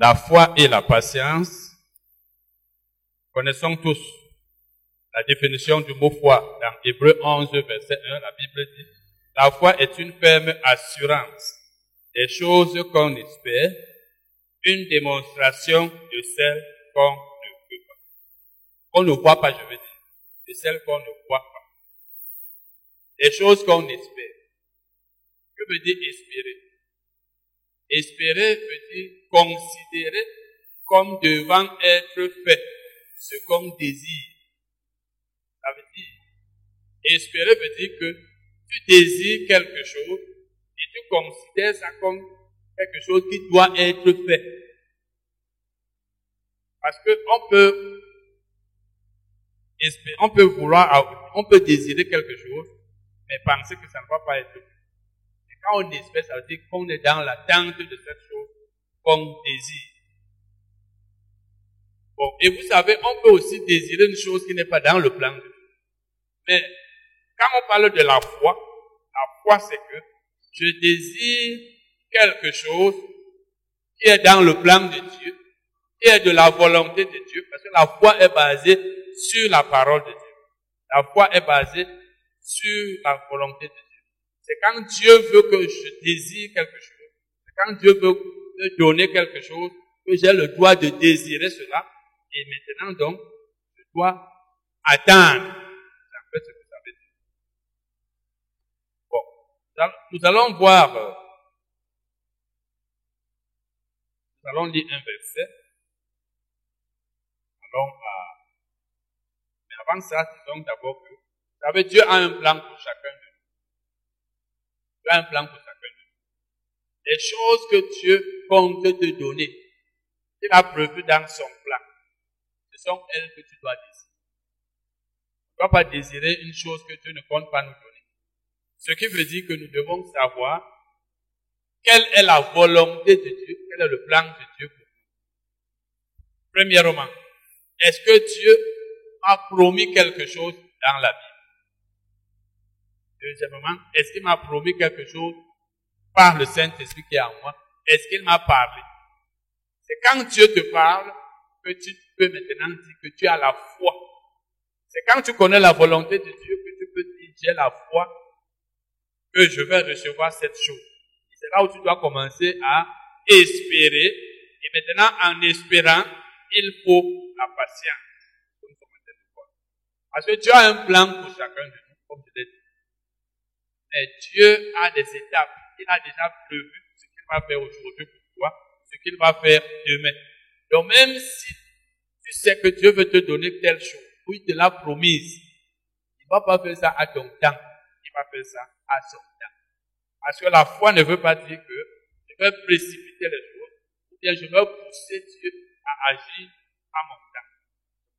La foi et la patience, connaissons tous la définition du mot foi dans Hébreu 11, verset 1, la Bible dit, la foi est une ferme assurance des choses qu'on espère, une démonstration de celles qu'on ne peut pas. On ne voit pas, je veux dire, de celles qu'on ne voit pas. Des choses qu'on espère. Que veut dire espérer? Espérer veut dire considérer comme devant être fait ce qu'on désire. Ça veut dire, espérer veut dire que tu désires quelque chose et tu considères ça comme quelque chose qui doit être fait. Parce que on peut, espérer, on peut vouloir, on peut désirer quelque chose, mais penser que ça ne va pas être fait. Quand on espère, ça veut dire qu'on est dans l'attente de cette chose qu'on désire. Bon, et vous savez, on peut aussi désirer une chose qui n'est pas dans le plan de Dieu. Mais quand on parle de la foi, la foi c'est que je désire quelque chose qui est dans le plan de Dieu, qui est de la volonté de Dieu, parce que la foi est basée sur la parole de Dieu. La foi est basée sur la volonté de Dieu. C'est quand Dieu veut que je désire quelque chose, c'est quand Dieu veut me donner quelque chose, que j'ai le droit de désirer cela, et maintenant donc, je dois attendre. C'est ce que ça veut dire. Bon, nous allons voir, euh, nous allons lire un verset. Allons à, mais avant ça, disons d'abord que, Dieu a un plan pour chacun de nous. Un plan pour chacun de. Les choses que Dieu compte te donner, il a prévu dans son plan sont elles que tu dois désirer. Tu ne dois pas désirer une chose que Dieu ne compte pas nous donner. Ce qui veut dire que nous devons savoir quelle est la volonté de Dieu, quel est le plan de Dieu pour nous. Premièrement, est-ce que Dieu a promis quelque chose dans la Bible? Deuxièmement, est-ce qu'il m'a promis quelque chose par le Saint-Esprit qui est en moi? Est-ce qu'il m'a parlé? C'est quand Dieu te parle que tu peux maintenant dire que tu as la foi. C'est quand tu connais la volonté de Dieu que tu peux dire j'ai la foi que je vais recevoir cette chose. C'est là où tu dois commencer à espérer. Et maintenant, en espérant, il faut la patience. Parce que Dieu a un plan pour chacun de nous, comme je l'ai dit. Mais Dieu a des étapes. Il a déjà prévu ce qu'il va faire aujourd'hui pour toi, ce qu'il va faire demain. Donc même si tu sais que Dieu veut te donner telle chose, ou il te l'a promise, il ne va pas faire ça à ton temps, il va faire ça à son temps. Parce que la foi ne veut pas dire que je vais précipiter les choses, ou bien je vais pousser Dieu à agir à mon temps.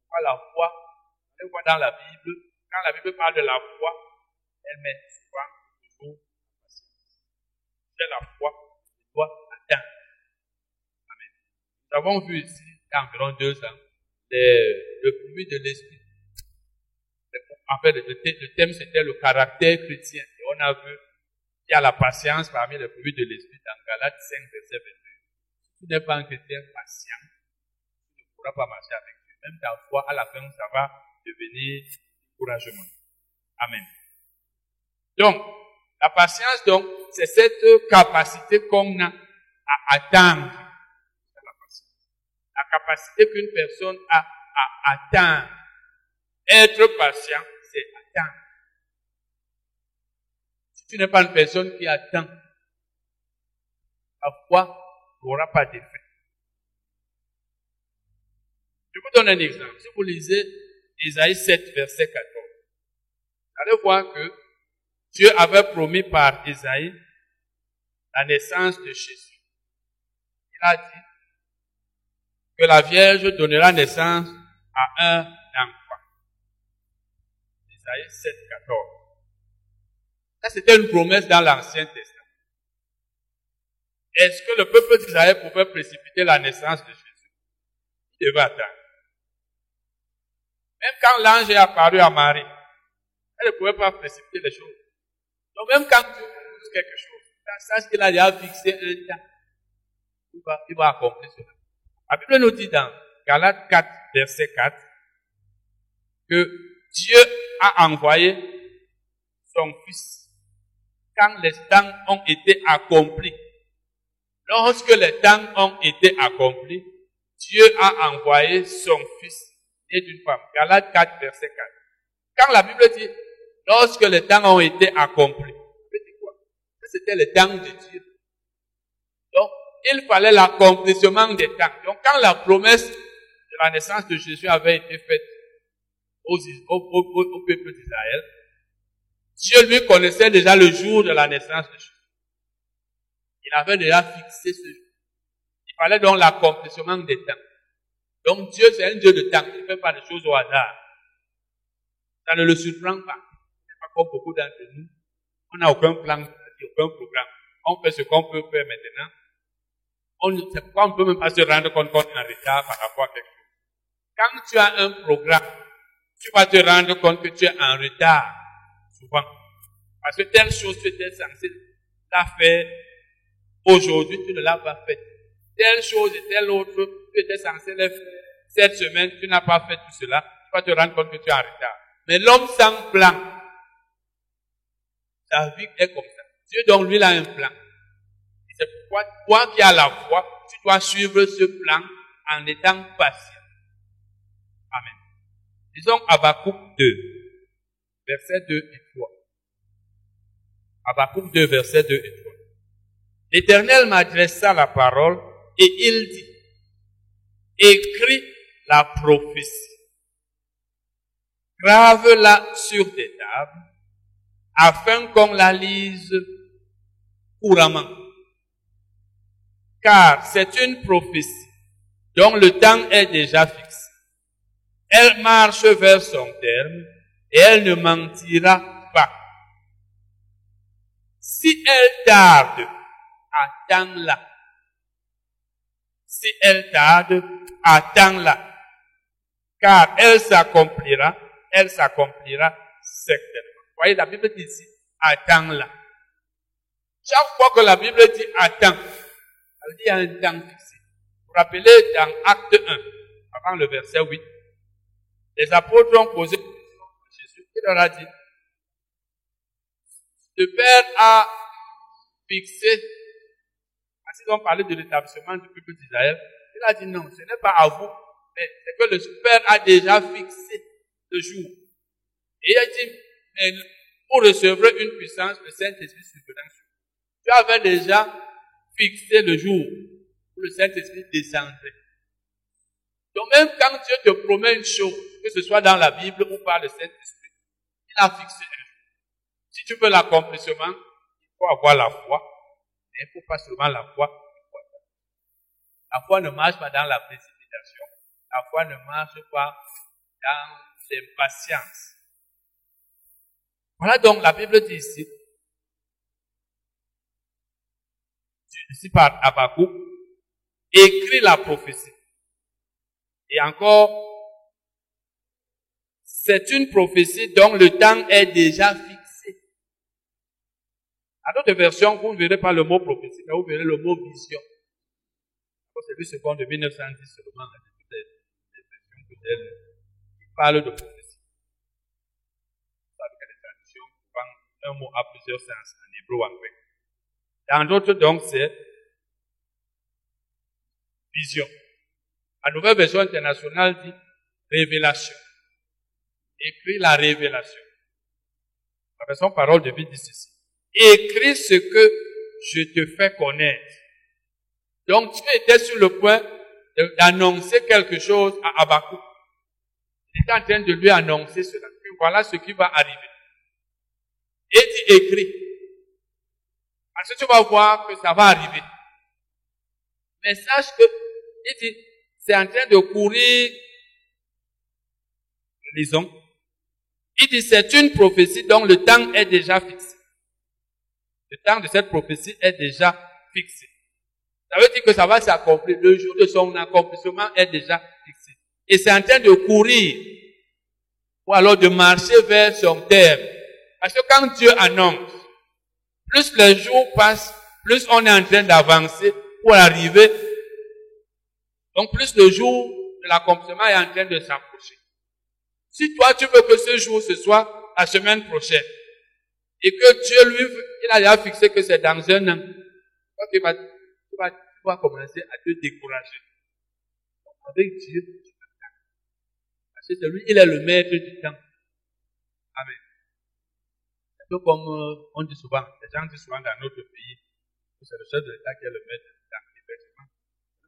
Pourquoi la foi, on le voit dans la Bible, quand la Bible parle de la foi, elle met souvent. La foi, je dois attendre. Nous avons vu ici, il y a environ deux ans, le fruit de l'esprit. En fait, le, thème, c'était le caractère chrétien. Et on a vu qu'il y a la patience parmi les fruits de l'esprit dans Galates 5, verset 22. Si tu n'es pas un chrétien patient, tu ne pourras pas marcher avec Dieu. Même ta foi, à la fin, ça va devenir encouragement. Amen. Donc, la patience, donc, c'est cette capacité qu'on a à attendre la capacité qu'une personne a à attendre. Être patient, c'est attendre. Si tu n'es pas une personne qui attend, la foi n'aura pas d'effet. Je vous donne un exemple. Si vous lisez Isaïe 7, verset 14, vous allez voir que Dieu avait promis par Isaïe la naissance de Jésus. Il a dit, que la Vierge donnera naissance à un enfant. Isaïe 7, 14. Ça, c'était une promesse dans l'Ancien Testament. Est-ce que le peuple d'Israël pouvait précipiter la naissance de Jésus? Il devait attendre. Même quand l'ange est apparu à Marie, elle ne pouvait pas précipiter les choses. Même quand Dieu fait quelque chose, sache qu'il a déjà fixé un temps, il va, il va accomplir cela. La Bible nous dit dans Galates 4, verset 4, que Dieu a envoyé son Fils quand les temps ont été accomplis. Lorsque les temps ont été accomplis, Dieu a envoyé son Fils et d'une femme. Galates 4, verset 4. Quand la Bible dit, lorsque les temps ont été accomplis, quoi? C'était le temps de Dieu. Donc, il fallait l'accomplissement des temps. Donc, quand la promesse de la naissance de Jésus avait été faite au, au peuple d'Israël, Dieu lui connaissait déjà le jour de la naissance de Jésus. Il avait déjà fixé ce jour. Il fallait donc l'accomplissement des temps. Donc Dieu, c'est un Dieu de temps. Il ne fait pas des choses au hasard. Ça ne le surprend pas. Comme beaucoup d'entre nous. On n'a aucun plan, aucun programme. On fait ce qu'on peut faire maintenant. On ne peut même pas se rendre compte qu'on est en retard par rapport à quelque chose. Quand tu as un programme, tu vas te rendre compte que tu es en retard, souvent. Parce que telle chose tu étais censé la faire aujourd'hui, tu ne l'as pas faite. Telle chose et telle autre, tu étais censé le faire cette semaine, tu n'as pas fait tout cela, tu vas te rendre compte que tu es en retard. Mais l'homme sans plan, sa vie est comme ça. Dieu donc lui il a un plan. Et c'est pourquoi toi qui as la foi, tu dois suivre ce plan en étant patient. Amen. Disons Habakkuk 2, versets 2 et 3. Habakkuk 2, versets 2 et 3. L'Éternel m'adressa la parole et il dit, écris la prophétie. Grave-la sur des tables afin qu'on la lise couramment. Car c'est une prophétie dont le temps est déjà fixé. Elle marche vers son terme et elle ne mentira pas. Si elle tarde, attends-la. Si elle tarde, attends-la. Car elle s'accomplira, elle s'accomplira certainement. Voyez, la Bible dit ici, attends-la. Chaque fois que la Bible dit attends, elle dit un temps fixé. Vous rappelez dans Acte 1, avant le verset 8, les apôtres ont posé Jésus. Il leur a dit, le Père a fixé ils ont parlé de l'établissement du peuple d'Israël. Il a dit non, ce n'est pas à vous, mais c'est que le Père a déjà fixé le jour. Et il a dit, mais pour recevoir une puissance, le Saint-Esprit survenant sur Tu avais déjà fixé le jour où le Saint-Esprit descendrait. Donc même quand Dieu te promet une chose, que ce soit dans la Bible ou par le Saint-Esprit, il a fixé un jour. Si tu veux l'accomplissement, il faut avoir la foi, il ne faut pas seulement la foi. La foi ne marche pas dans la précipitation. La foi ne marche pas dans l'impatience. Voilà donc la Bible dit ici, ici par Abakou, écrit la prophétie. Et encore, c'est une prophétie dont le temps est déjà fixé. À d'autres versions, vous ne verrez pas le mot prophétie, mais vous verrez le mot vision. C'est lui second de 1910 seulement, dans toutes les, versions qui parle de prophétie. Un mot à plusieurs sens, en hébreu grec. Dans d'autres, donc, c'est vision. La nouvelle version internationale dit révélation. Écrit la révélation. La version parole de vie dit ceci. Écris ce que je te fais connaître. Donc tu étais sur le point d'annoncer quelque chose à Abakou. Il était en train de lui annoncer cela. voilà ce qui va arriver. Et tu écris. Parce que tu vas voir que ça va arriver. Mais sache que, il dit, c'est en train de courir. Lisons. Il dit, c'est une prophétie dont le temps est déjà fixé. Le temps de cette prophétie est déjà fixé. Ça veut dire que ça va s'accomplir. Le jour de son accomplissement est déjà fixé. Et c'est en train de courir. Ou alors de marcher vers son terme. Parce que quand Dieu annonce, plus les jours passent, plus on est en train d'avancer pour arriver Donc plus le jour de l'accomplissement est en train de s'approcher. Si toi tu veux que ce jour ce soit la semaine prochaine, et que Dieu lui, il a déjà fixé que c'est dans un an, tu vas, commencer à te décourager. Donc, avec Dieu, tu. Parce que lui, il est le maître du temps. Amen. Peu comme euh, on dit souvent, les gens disent souvent dans notre pays, que c'est le chef de l'État qui est le maître du temps. Effectivement,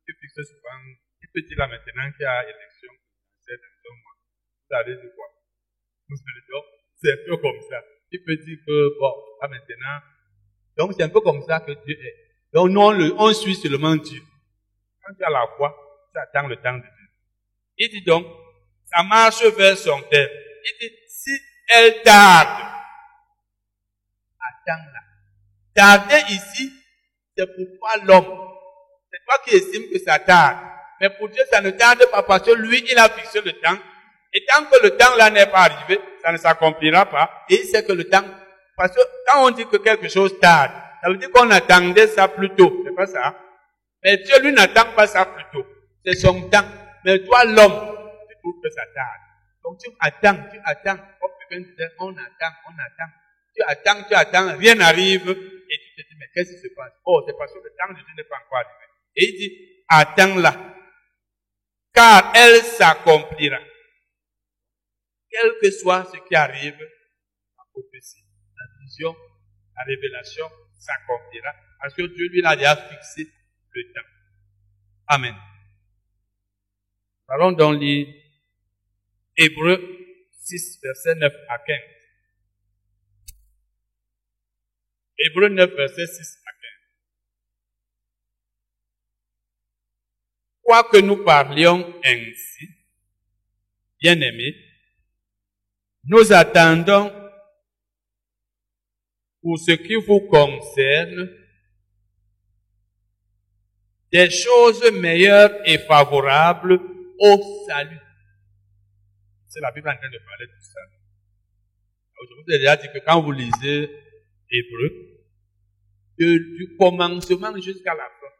tu fixes souvent, il peut dire là maintenant qu'il y a élection, c'est dans un mois. Vous allez dire quoi? Vous allez dire, c'est un peu comme ça. Il peut dire que, bon, pas maintenant. Donc, c'est un peu comme ça que Dieu est. Donc, nous, on, le, on suit seulement Dieu. Quand tu as la foi, tu attends le temps de Dieu. Il dit donc, ça marche vers son terme. Il dit, si elle tarde, attends-la. Tarder ici, c'est pour toi l'homme. C'est toi qui estime que ça tarde. Mais pour Dieu, ça ne tarde pas parce que lui, il a fixé le temps et tant que le temps là n'est pas arrivé, ça ne s'accomplira pas. Et c'est que le temps, parce que quand on dit que quelque chose tarde, ça veut dire qu'on attendait ça plus tôt. C'est pas ça. Mais Dieu, lui, n'attend pas ça plus tôt. C'est son temps. Mais toi, l'homme, tu trouves que ça tarde. Donc tu attends, tu attends. On attend, on attend. Tu attends, tu attends, rien n'arrive. Et tu te dis, mais qu'est-ce qui se passe? Oh, c'est parce que le temps de Dieu n'est pas encore arrivé. Et il dit, attends-la. Car elle s'accomplira quel que soit ce qui arrive, la prophétie, la vision, la révélation s'accomplira parce que Dieu lui a déjà fixé le temps. Amen. Allons dans les Hébreux 6, versets 9 à 15. Hébreux 9, verset 6 à 15. Quoique nous parlions ainsi, bien aimés, nous attendons pour ce qui vous concerne des choses meilleures et favorables au salut. C'est la Bible en train de parler du salut. Je vous ai déjà dit que quand vous lisez Hébreu, du commencement jusqu'à la fin,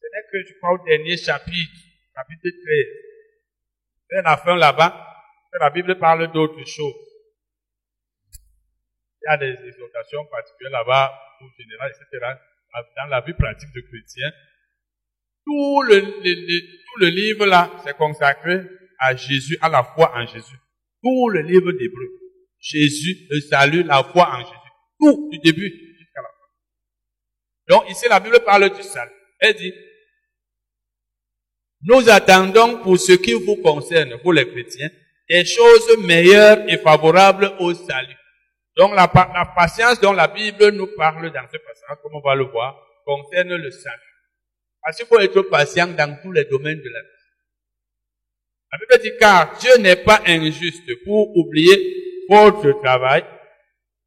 ce n'est que, je crois, au dernier chapitre, chapitre 13. C'est la fin là-bas, la Bible parle d'autres choses. Il y a des exhortations particulières là-bas, ou générales, etc. Dans la vie pratique de chrétien, tout le, tout le livre là, c'est consacré à Jésus, à la foi en Jésus. Tout le livre d'Hébreu. Jésus, le salut, la foi en Jésus. Tout, du début jusqu'à la fin. Donc ici, la Bible parle du salut. Elle dit, nous attendons pour ce qui vous concerne, vous les chrétiens, des choses meilleures et favorables au salut. Donc la, patience dont la Bible nous parle dans ce passage, comme on va le voir, concerne le salut. Parce qu'il faut être patient dans tous les domaines de la vie. La Bible dit car Dieu n'est pas injuste pour oublier votre travail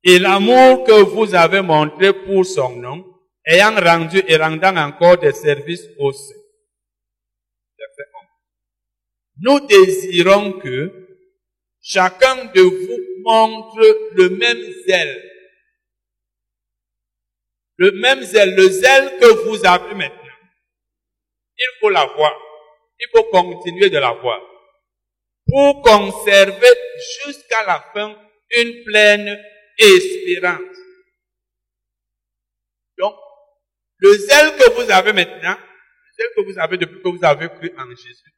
et l'amour que vous avez montré pour son nom, ayant rendu et rendant encore des services au Seigneur. Nous désirons que chacun de vous montre le même zèle. Le même zèle, le zèle que vous avez maintenant. Il faut l'avoir. Il faut continuer de l'avoir. Pour conserver jusqu'à la fin une pleine espérance. Donc, le zèle que vous avez maintenant, le zèle que vous avez depuis que vous avez cru en Jésus,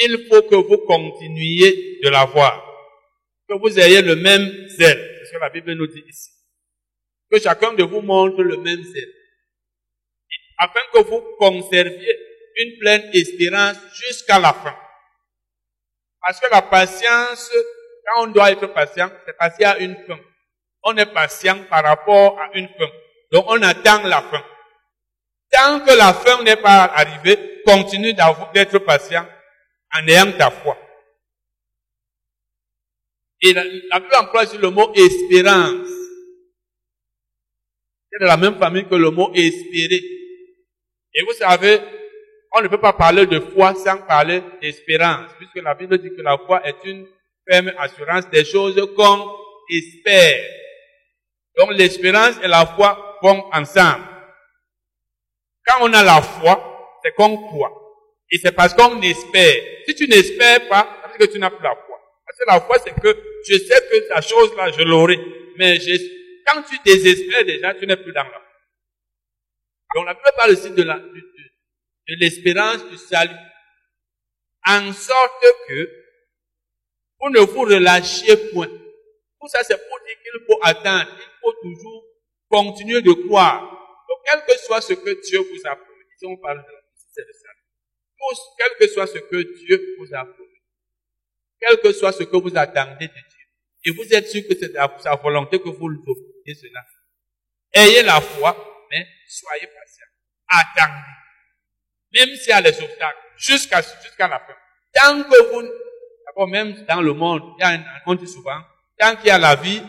il faut que vous continuiez de l'avoir. Que vous ayez le même zèle. C'est ce que la Bible nous dit ici. Que chacun de vous montre le même zèle. Afin que vous conserviez une pleine espérance jusqu'à la fin. Parce que la patience, quand on doit être patient, c'est parce qu'il y a une fin. On est patient par rapport à une fin. Donc on attend la fin. Tant que la fin n'est pas arrivée, continue d'être patient en ayant ta foi. Et la, Bible emploie sur le mot espérance. C'est de la même famille que le mot espérer. Et vous savez, on ne peut pas parler de foi sans parler d'espérance, puisque la Bible dit que la foi est une ferme assurance des choses qu'on espère. Donc l'espérance et la foi vont ensemble. Quand on a la foi, c'est qu'on croit. Et c'est parce qu'on espère. Si tu n'espères pas, parce que tu n'as plus la foi. Parce que la foi, c'est que je sais que la chose-là, je l'aurai. Mais quand tu désespères déjà, tu n'es plus dans la foi. Donc la Bible parle aussi de la, de l'espérance du salut. En sorte que vous ne vous relâchiez point. Tout ça, c'est pour dire qu'il faut attendre. Il faut toujours continuer de croire. Donc, quel que soit ce que Dieu vous a promis, si on parle de c'est le salut. Quel que soit ce que Dieu vous a promis, quel que soit ce que vous attendez de Dieu, et vous êtes sûr que c'est sa volonté que vous l'obtenez cela. Ayez la foi, mais soyez patient. Attendez. Même s'il y a les obstacles, jusqu'à jusqu'à la fin. Tant que vous, d'abord même dans le monde, il y a un, on dit souvent, tant qu'il y a la vie,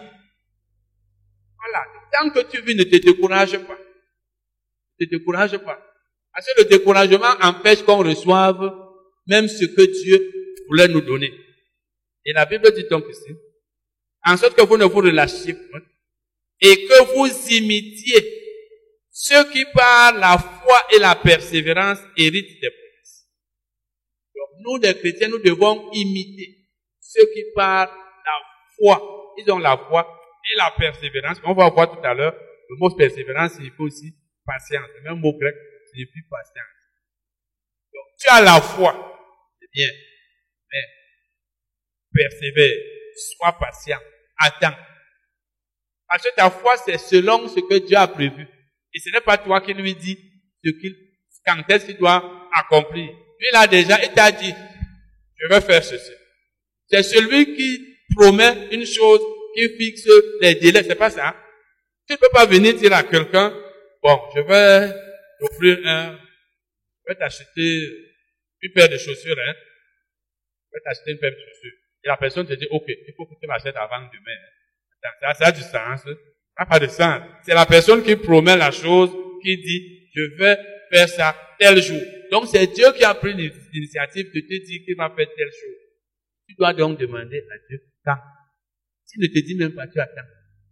voilà, tant que tu vis, ne te décourage pas. Ne te décourage pas. Parce que le découragement empêche qu'on reçoive même ce que Dieu voulait nous donner. Et la Bible dit donc ici, en sorte que vous ne vous relâchiez pas et que vous imitiez ceux qui par la foi et la persévérance héritent des nous, les chrétiens, nous devons imiter ceux qui par la foi, ils ont la foi et la persévérance. On va voir tout à l'heure, le mot persévérance signifie aussi patience. Le même mot grec signifie patience. Donc tu as la foi, c'est bien, mais persévère, sois patient, attends. Parce que ta foi, c'est selon ce que Dieu a prévu. Et ce n'est pas toi qui lui dis ce qu'il, quand est-ce qu'il doit accomplir. Il a déjà, il t'a dit, je vais faire ceci. C'est celui qui promet une chose, qui fixe les délais. C'est pas ça. Tu ne peux pas venir dire à quelqu'un, bon, je vais offrir un, je vais t'acheter une paire de chaussures, hein. Je vais t'acheter une paire de chaussures. Et la personne te dit, ok, il faut que tu m'achètes avant demain. Ça, ça a du sens. Ça n'a pas de sens. C'est la personne qui promet la chose, qui dit, je vais faire ça tel jour. Donc c'est Dieu qui a pris l'initiative de te dire qu'il va faire telle chose. Tu dois donc demander à Dieu quand? S'il ne te dit même pas, tu attends.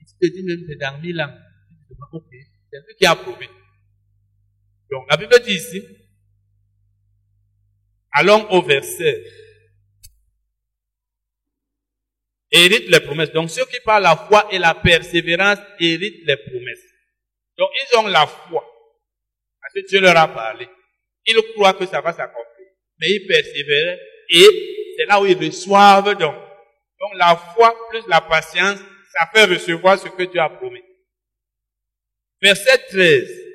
S'il te dit même c'est dans mille ans, tu te ok, c'est lui qui a prouvé. Donc la Bible dit ici, allons au verset héritent les promesses. Donc ceux qui parlent la foi et la persévérance héritent les promesses. Donc ils ont la foi. Parce que Dieu leur a parlé. Ils croient que ça va s'accomplir. Mais ils persévèrent et c'est là où ils reçoivent donc. Donc la foi plus la patience, ça fait recevoir ce que Dieu a promis. Verset 13.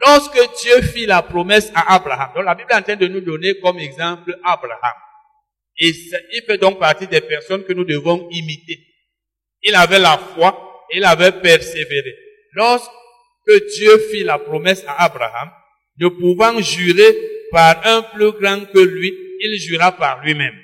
Lorsque Dieu fit la promesse à Abraham, donc la Bible est en train de nous donner comme exemple Abraham. Et il fait donc partie des personnes que nous devons imiter. Il avait la foi, il avait persévéré. Lorsque Dieu fit la promesse à Abraham, ne pouvant jurer par un plus grand que lui, il jura par lui-même.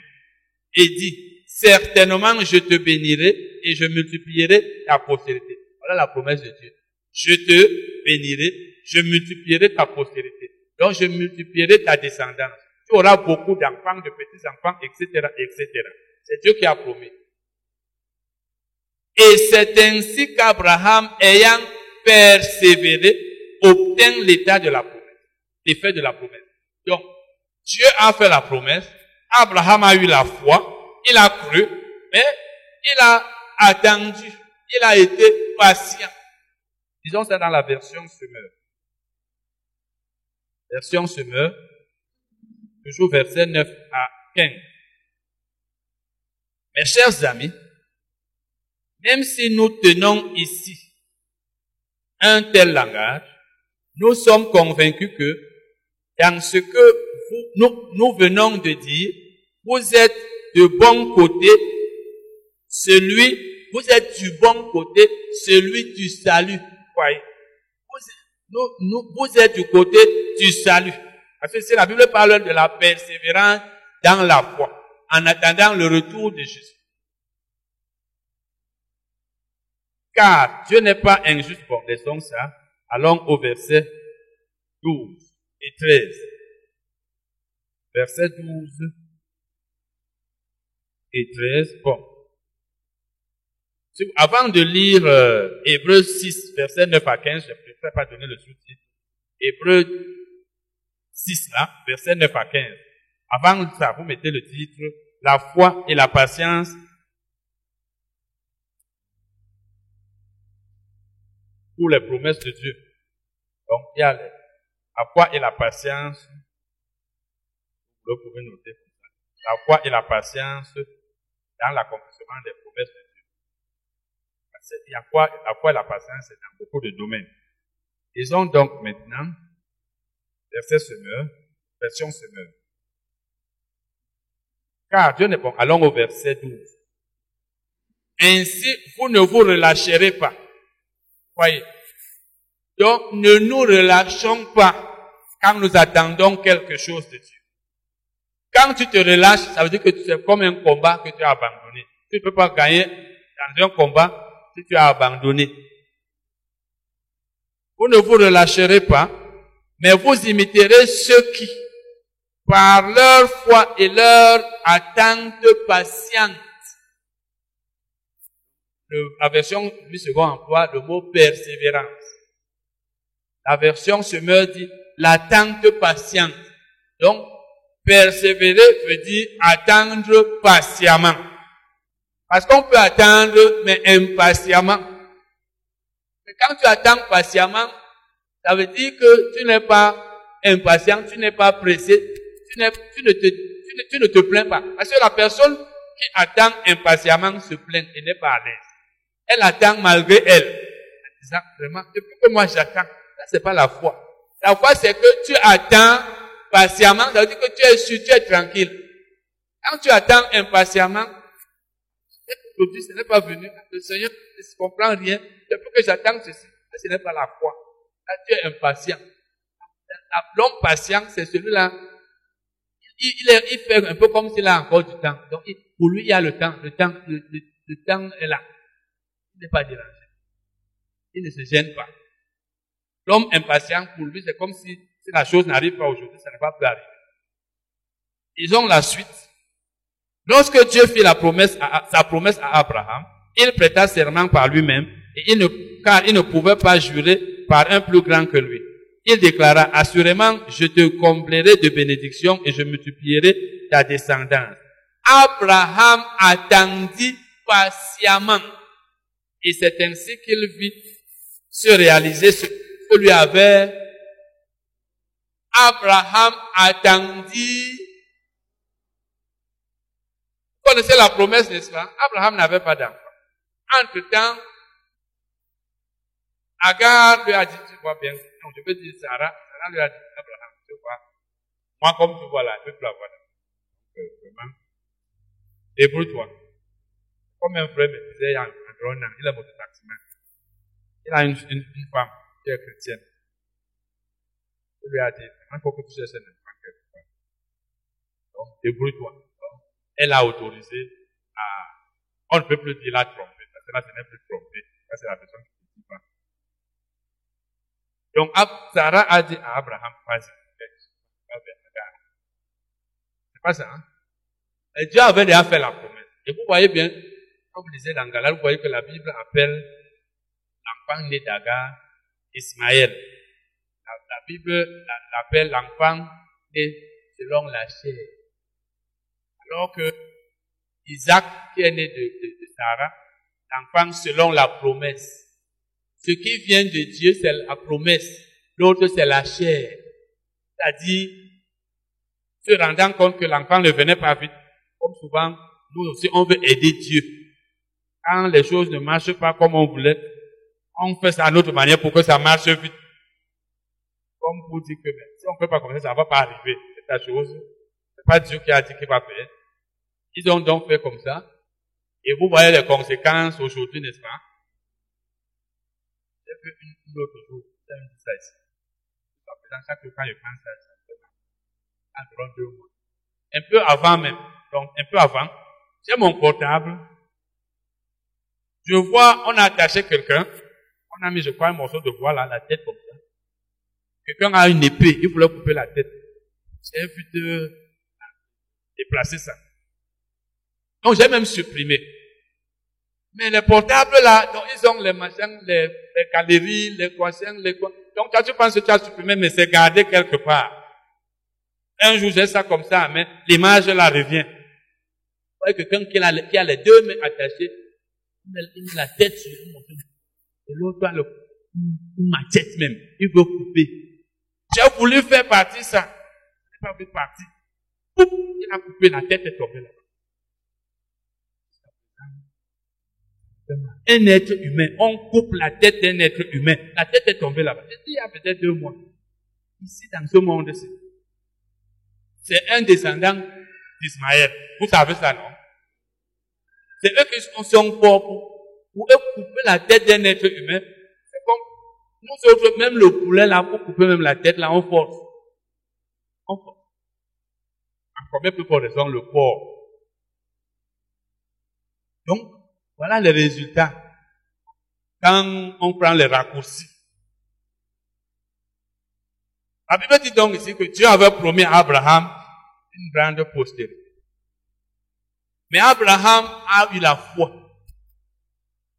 Et dit, certainement je te bénirai et je multiplierai ta postérité. Voilà la promesse de Dieu. Je te bénirai, je multiplierai ta postérité. Donc je multiplierai ta descendance tu auras beaucoup d'enfants, de petits-enfants, etc., etc. C'est Dieu qui a promis. Et c'est ainsi qu'Abraham, ayant persévéré, obtint l'état de la promesse, l'effet de la promesse. Donc, Dieu a fait la promesse, Abraham a eu la foi, il a cru, mais il a attendu, il a été patient. Disons ça dans la version semeur. Version semeur, toujours verset 9 à 15. Mes chers amis, même si nous tenons ici un tel langage, nous sommes convaincus que dans ce que nous, nous venons de dire, vous êtes de bon côté, celui, vous êtes du bon côté, celui du salut. Voyez? Vous, nous, vous êtes du côté du salut. Parce que si la Bible parle de la persévérance dans la foi, en attendant le retour de Jésus. Car Dieu n'est pas injuste. Bon, laissons ça. Allons au verset 12 et 13. Verset 12 et 13. Bon. Avant de lire euh, Hébreu 6, verset 9 à 15, je ne préfère pas donner le sous-titre. Hébreu 6 là, verset 9 à 15. Avant ça, vous mettez le titre, la foi et la patience pour les promesses de Dieu. Donc, il y a la foi et la patience. Vous pouvez noter. La foi et la patience dans l'accomplissement des promesses de Dieu. Il y a quoi, la foi et la patience, dans beaucoup de domaines. Disons donc maintenant, verset semeur, version semeur. Car Dieu n'est bon. Allons au verset 12. Ainsi, vous ne vous relâcherez pas. Donc, ne nous relâchons pas quand nous attendons quelque chose de Dieu. Quand tu te relâches, ça veut dire que c'est comme un combat que tu as abandonné. Tu ne peux pas gagner dans un combat si tu as abandonné. Vous ne vous relâcherez pas, mais vous imiterez ceux qui, par leur foi et leur attente patiente, la version du second emploi le mot persévérance. La version semeur dit l'attente patiente. Donc, persévérer veut dire attendre patiemment. Parce qu'on peut attendre, mais impatiemment. Mais quand tu attends patiemment, ça veut dire que tu n'es pas impatient, tu n'es pas pressé, tu, tu, ne te, tu, ne, te plains pas. Parce que la personne qui attend impatiemment se plaint et n'est pas à l'aise. Elle attend malgré elle. En disant, vraiment, depuis que moi j'attends, ça c'est pas la foi. La foi c'est que tu attends patiemment, ça veut dire que tu es sûr, tu es tranquille. Quand tu attends impatiemment, aujourd'hui, ce n'est pas venu. Le Seigneur ne comprend rien. Depuis que j'attends ceci, ce n'est pas la foi. Là, tu es impatient. L'homme patient, c'est celui-là. Il, fait un peu comme s'il a encore du temps. Donc, pour lui, il y a le temps. Le temps, le, le, temps est là. N'est pas dérangé. Il ne se gêne pas. L'homme impatient, pour lui, c'est comme si, si la chose n'arrive pas aujourd'hui, ça n'est pas plus arriver. Ils ont la suite. Lorsque Dieu fit la promesse sa promesse à Abraham, il prêta serment par lui-même, et il ne, car il ne pouvait pas jurer par un plus grand que lui. Il déclara, assurément, je te comblerai de bénédictions et je multiplierai ta descendance. Abraham attendit patiemment. Et c'est ainsi qu'il vit se réaliser ce que lui avait Abraham attendit connaissez la promesse, n'est-ce pas? Abraham n'avait pas d'enfant. Entre-temps, Agar lui a dit, tu vois bien, non, je peux dire Sarah, Sarah lui a dit, Abraham, tu vois, moi comme tu vois là, je peux plus avoir d'enfant. Donc, vraiment, débrouille-toi. Comme un frère me disait en, il mototaximan. Il a une, une, une femme qui est chrétienne. Il lui a dit, il faut que tu cherches un enfant quelque part. Donc, débrouille-toi elle a autorisé à, on ne peut plus dire la tromper, parce que là, ce n'est plus tromper. Ça, c'est la personne qui ne dit pas. Donc, Sarah a dit à Abraham, vas-y, c'est pas ça, hein? Et Dieu avait déjà fait la promesse. Et vous voyez bien, comme dans Galal, vous voyez que la Bible appelle l'enfant né d'Agar Ismaël. La, Bible l'appelle l'enfant né selon la chair. Alors que Isaac, qui est né de, Sarah, l'enfant selon la promesse. Ce qui vient de Dieu, c'est la promesse. L'autre, c'est la chair. C'est-à-dire, se rendant compte que l'enfant ne venait pas vite. Comme souvent, nous aussi, on veut aider Dieu. Quand les choses ne marchent pas comme on voulait, on fait ça à notre manière pour que ça marche vite. Comme pour dire que si on ne fait pas comme ça, ça ne va pas arriver. C'est la chose. C'est pas Dieu qui a dit qu'il va faire. Ils ont donc fait comme ça. Et vous voyez les conséquences aujourd'hui, n'est-ce pas? J'ai fait une, autre jour, j'ai dit ça ici. chaque fois quand je pense à ça, environ deux mois. Un peu avant même, donc un peu avant, j'ai mon portable. Je vois, on a attaché quelqu'un, on a mis, je crois, un morceau de bois là, la tête comme ça. Quelqu'un a une épée, il voulait couper la tête. J'ai vu de déplacer ça. Donc j'ai même supprimé. Mais les portables là, donc ils ont les machins, les, les galeries, les croissants, les quoi. Donc tu penses que tu as supprimé, mais c'est gardé quelque part. Un jour, j'ai ça comme ça mais l'image là revient. Vous voyez quelqu'un qui a, qui a les deux mains attachées, il met, la tête sur une et l'autre a le, une machette même. Il veut couper. J'ai voulu faire partie ça. Il n'a pas fait partie. il a coupé, la tête est tombée là. Un être humain, on coupe la tête d'un être humain. La tête est tombée là-bas. Il y a peut-être deux mois. Ici, dans ce monde-ci. C'est un descendant d'Ismaël. Vous savez ça, non? C'est eux qui sont son corps pour, eux couper la tête d'un être humain. C'est comme, nous autres, même le poulet là, pour couper même la tête là, on force. On force. Même plus pour raison, le corps. Donc, voilà les résultats. Quand on prend les raccourcis. La Bible dit donc ici que Dieu avait promis à Abraham une grande postérité. Mais Abraham a eu la foi.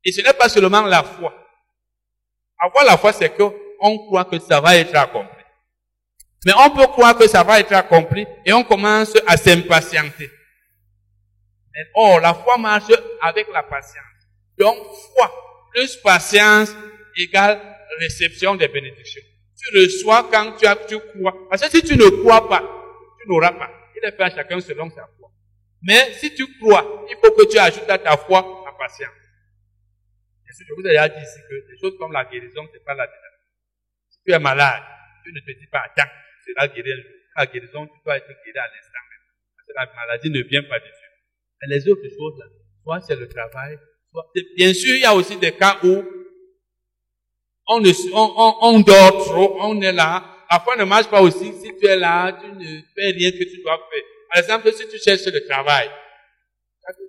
Et ce n'est pas seulement la foi. Avoir la foi, c'est que on croit que ça va être accompli. Mais on peut croire que ça va être accompli et on commence à s'impatienter. Or, la foi marche avec la patience. Donc, foi plus patience égale réception des bénédictions. Tu reçois quand tu, as, tu crois. Parce que si tu ne crois pas, tu n'auras pas. Il est fait à chacun selon sa foi. Mais si tu crois, il faut que tu ajoutes à ta foi la patience. Et je vous ai déjà dit ici que des choses comme la guérison, c'est pas la guérison. Si tu es malade, tu ne te dis pas, attends, c'est la guérison. La guérison, tu dois être guéri à l'instant même. Parce que la maladie ne vient pas du tout. Mais les autres choses là, soit c'est le travail, soit... Bien sûr, il y a aussi des cas où on, on, on, dort trop, on est là. La foi ne marche pas aussi. Si tu es là, tu ne fais rien que tu dois faire. Par exemple, si tu cherches le travail,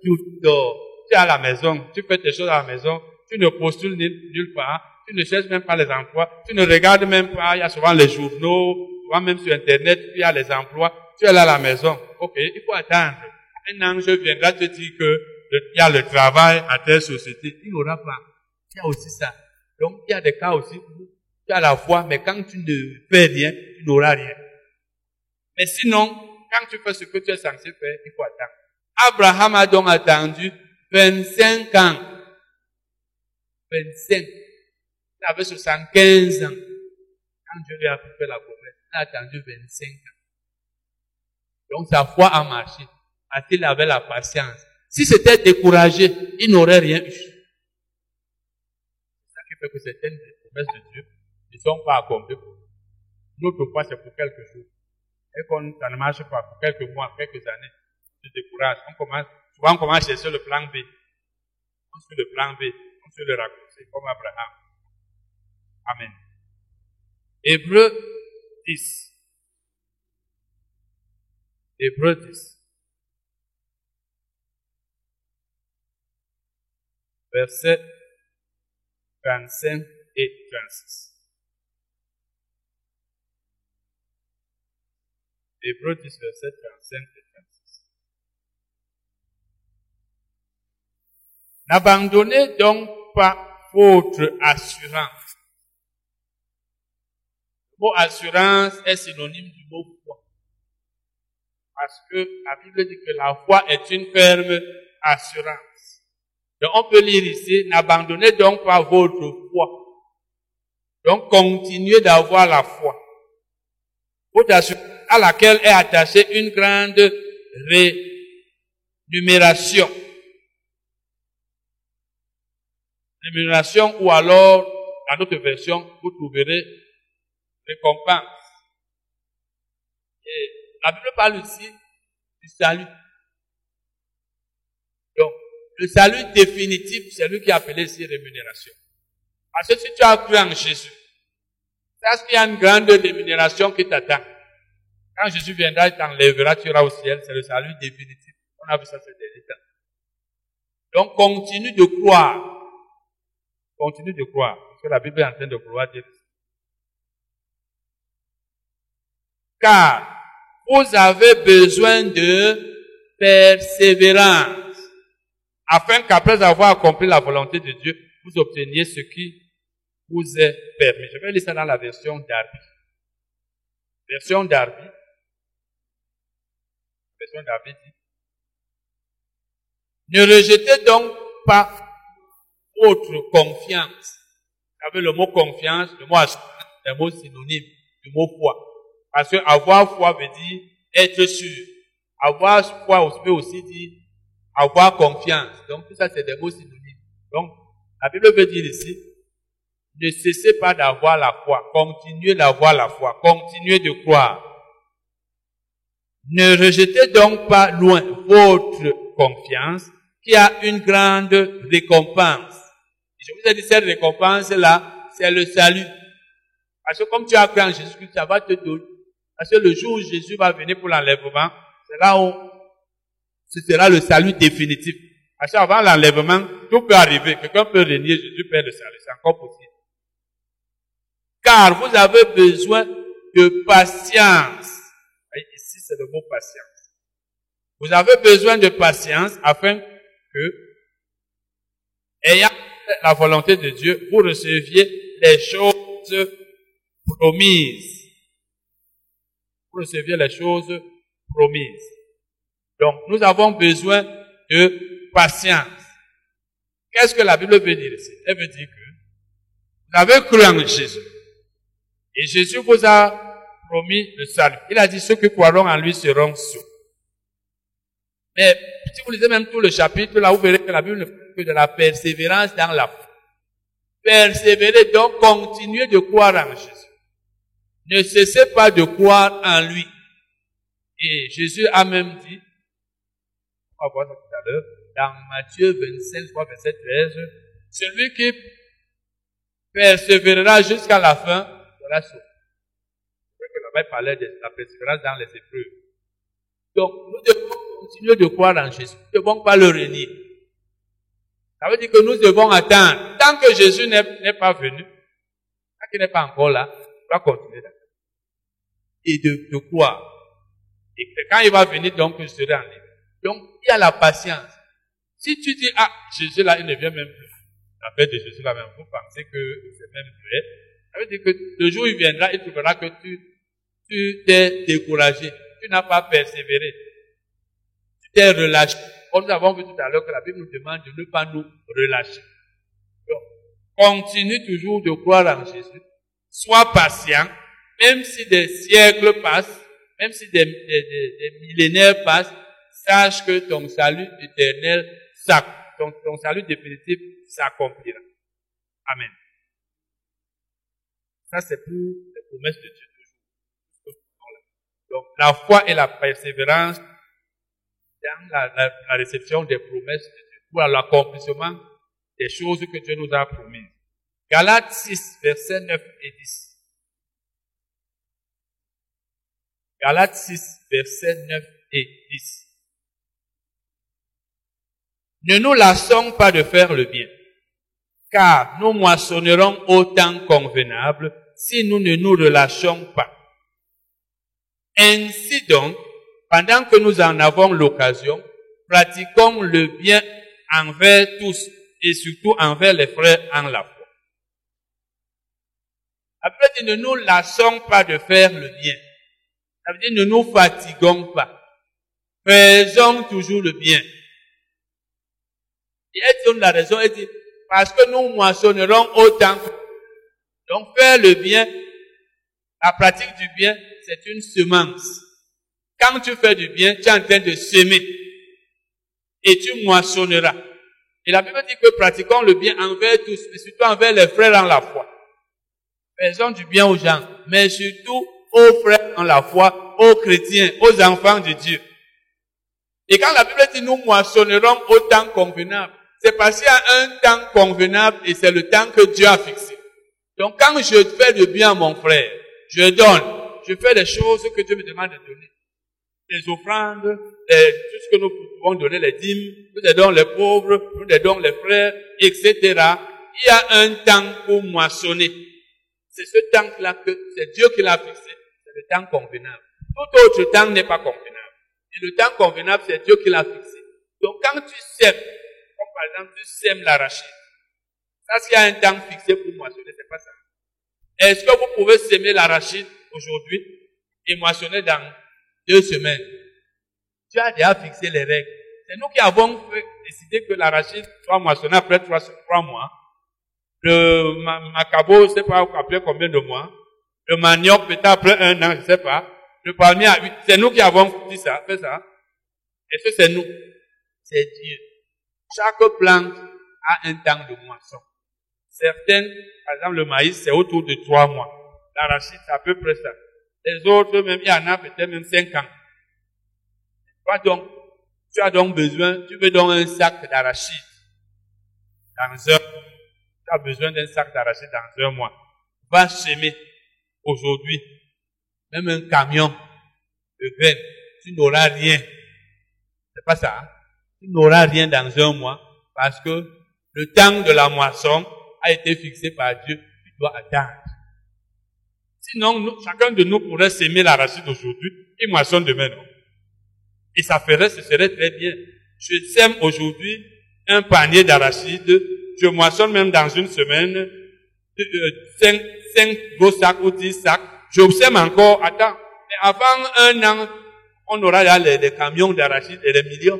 tu dors, tu es à la maison, tu fais tes choses à la maison, tu ne postules nulle part, tu ne cherches même pas les emplois, tu ne regardes même pas, il y a souvent les journaux, souvent même sur Internet, il y a les emplois, tu es là à la maison. Ok, il faut attendre un ange viendra te dire que il y a le travail à telle société. Il n'aura pas. Il y a aussi ça. Donc, il y a des cas aussi où tu as la foi, mais quand tu ne fais rien, tu n'auras rien. Mais sinon, quand tu fais ce que tu es censé faire, il faut attendre. Abraham a donc attendu 25 ans. 25. Il avait 75 ans. Quand Dieu lui a fait la promesse, il a attendu 25 ans. Donc sa foi a marché a-t-il avait la patience Si c'était découragé, il n'aurait rien eu. C'est ça qui fait que certaines promesses de Dieu ne sont pas accomplies pour nous. Notre foi, c'est pour quelques jours. Et quand ça ne marche pas, pour quelques mois, quelques années, on se décourage. On commence, souvent on commence à chercher le plan B. On suit le plan B, on suit le raccourci, comme Abraham. Amen. Hébreu 10. Hébreu 10. versets 35 et 36. Hébreu 10, verset 35 et 36. N'abandonnez donc pas votre assurance. Le mot assurance est synonyme du mot foi. Parce que la Bible dit que la foi est une ferme assurance. Donc on peut lire ici, n'abandonnez donc pas votre foi. Donc continuez d'avoir la foi. À laquelle est attachée une grande rémunération. Rémunération ou alors, dans notre version, vous trouverez récompense. Et la Bible parle aussi du salut. Le salut définitif, c'est lui qui a appelé ici rémunération. Parce que si tu as cru en Jésus, c'est qu'il y a une grande rémunération qui t'attend. Quand Jésus viendra, il t'enlèvera, tu iras au ciel. C'est le salut définitif. On a vu ça ces derniers temps. Donc, continue de croire. Continue de croire. Parce que la Bible est en train de croire. Car vous avez besoin de persévérance afin qu'après avoir accompli la volonté de Dieu, vous obteniez ce qui vous est permis. Je vais lire ça dans la version Darby. Version Darby. version David dit, ne rejetez donc pas votre confiance. Vous le mot confiance, le mot est un mot synonyme du mot foi. Parce que avoir foi veut dire être sûr. Avoir foi peut aussi dire avoir confiance. Donc tout ça, c'est des mots synonymes. Donc, la Bible veut dire ici, ne cessez pas d'avoir la foi. Continuez d'avoir la foi. Continuez de croire. Ne rejetez donc pas loin votre confiance qui a une grande récompense. Je vous ai dit, cette récompense-là, c'est le salut. Parce que comme tu as cru en Jésus-Christ, ça va te donner. Parce que le jour où Jésus va venir pour l'enlèvement, c'est là où ce sera le salut définitif. Parce qu'avant l'enlèvement, tout peut arriver. Quelqu'un peut régner, Jésus perd le salut. C'est encore possible. Car vous avez besoin de patience. Ici, c'est le mot patience. Vous avez besoin de patience afin que, ayant la volonté de Dieu, vous receviez les choses promises. Vous receviez les choses promises. Donc, nous avons besoin de patience. Qu'est-ce que la Bible veut dire ici? Elle veut dire que vous avez cru en Jésus. Et Jésus vous a promis le salut. Il a dit ceux qui croiront en lui seront sauvés. Mais si vous lisez même tout le chapitre, là vous verrez que la Bible ne fait que de la persévérance dans la foi. Persévérer donc, continuez de croire en Jésus. Ne cessez pas de croire en lui. Et Jésus a même dit, on va voir ça tout à l'heure, dans Matthieu 25, verset 13, celui qui persévérera jusqu'à la fin sera sauvé. Que la Bible de la persévérance dans les épreuves. Donc, nous devons continuer de croire en Jésus. Nous ne devons pas le renier. Ça veut dire que nous devons attendre. Tant que Jésus n'est pas venu, tant qu'il n'est pas encore là, on va continuer d'attendre. Et de, de croire. Et quand il va venir, donc, je serai en libre. Donc, il y a la patience. Si tu dis, ah, Jésus là, il ne vient même plus. La fête de Jésus là même, vous pensez que c'est même vrai. Ça veut dire que le jour où il viendra, il trouvera que tu, tu t'es découragé. Tu n'as pas persévéré t'es relâché. Comme nous avons vu tout à l'heure que la Bible nous demande de ne pas nous relâcher. Donc, continue toujours de croire en Jésus. Sois patient, même si des siècles passent, même si des, millénaires passent, sache que ton salut éternel, ton salut définitif s'accomplira. Amen. Ça, c'est pour les promesses de Dieu. Donc, la foi et la persévérance dans la, réception des promesses de Dieu, pour l'accomplissement des choses que Dieu nous a promises. Galates 6, versets 9 et 10. Galates 6, versets 9 et 10. Ne nous lassons pas de faire le bien, car nous moissonnerons au temps convenable si nous ne nous relâchons pas. Ainsi donc, pendant que nous en avons l'occasion, pratiquons le bien envers tous et surtout envers les frères en la foi. Après, ne nous lassons pas de faire le bien. Ça veut dire, ne nous fatiguons pas. Faisons toujours le bien. Et elle donne la raison, elle dit, parce que nous moissonnerons autant. Donc, faire le bien, la pratique du bien, c'est une semence. Quand tu fais du bien, tu es en train de semer. Et tu moissonneras. Et la Bible dit que pratiquons le bien envers tous, mais surtout envers les frères en la foi. Faisons du bien aux gens, mais surtout aux frères en la foi, aux chrétiens, aux enfants de Dieu. Et quand la Bible dit nous moissonnerons au temps convenable, c'est y a un temps convenable et c'est le temps que Dieu a fixé. Donc quand je fais du bien à mon frère, je donne, je fais les choses que Dieu me demande de donner les offrandes, tout ce que nous pouvons donner, les dîmes, nous aidons les pauvres, nous aidons les frères, etc. Il y a un temps pour moissonner. C'est ce temps-là que c'est Dieu qui l'a fixé. C'est le temps convenable. Tout autre temps n'est pas convenable. Et le temps convenable, c'est Dieu qui l'a fixé. Donc quand tu sèmes, comme par exemple tu sèmes l'arachide, ça s'il y a un temps fixé pour moissonner, c'est pas ça. Est-ce que vous pouvez s'aimer l'arachide aujourd'hui et moissonner dans deux semaines? Dieu a déjà fixé les règles. C'est nous qui avons décidé que l'arachide soit moissonné après trois, mois. Le macabo, je sais pas après combien de mois. Le manioc peut-être après un an, je sais pas. Le palmier, c'est nous qui avons dit ça, fait ça. Est-ce que c'est nous? C'est Dieu. Chaque plante a un temps de moisson. Certaines, par exemple le maïs, c'est autour de trois mois. L'arachide, c'est à peu près ça. Les autres, même, il y en a peut-être même cinq ans. Toi donc, tu as donc besoin, tu veux donc un sac d'arachide dans un, tu as besoin d'un sac d'arachide dans un mois. Va semer aujourd'hui, même un camion de graines, tu n'auras rien. C'est pas ça. Hein? Tu n'auras rien dans un mois parce que le temps de la moisson a été fixé par Dieu. Tu dois attendre. Sinon, chacun de nous pourrait s'aimer l'arachide aujourd'hui et moissonne demain. Non? Et ça ferait, ce serait très bien. Je sème aujourd'hui un panier d'arachide. Je moissonne même dans une semaine euh, cinq, cinq gros sacs ou dix sacs. Je sème encore. Attends. Mais avant un an, on aura là les, camions d'arachide et les millions.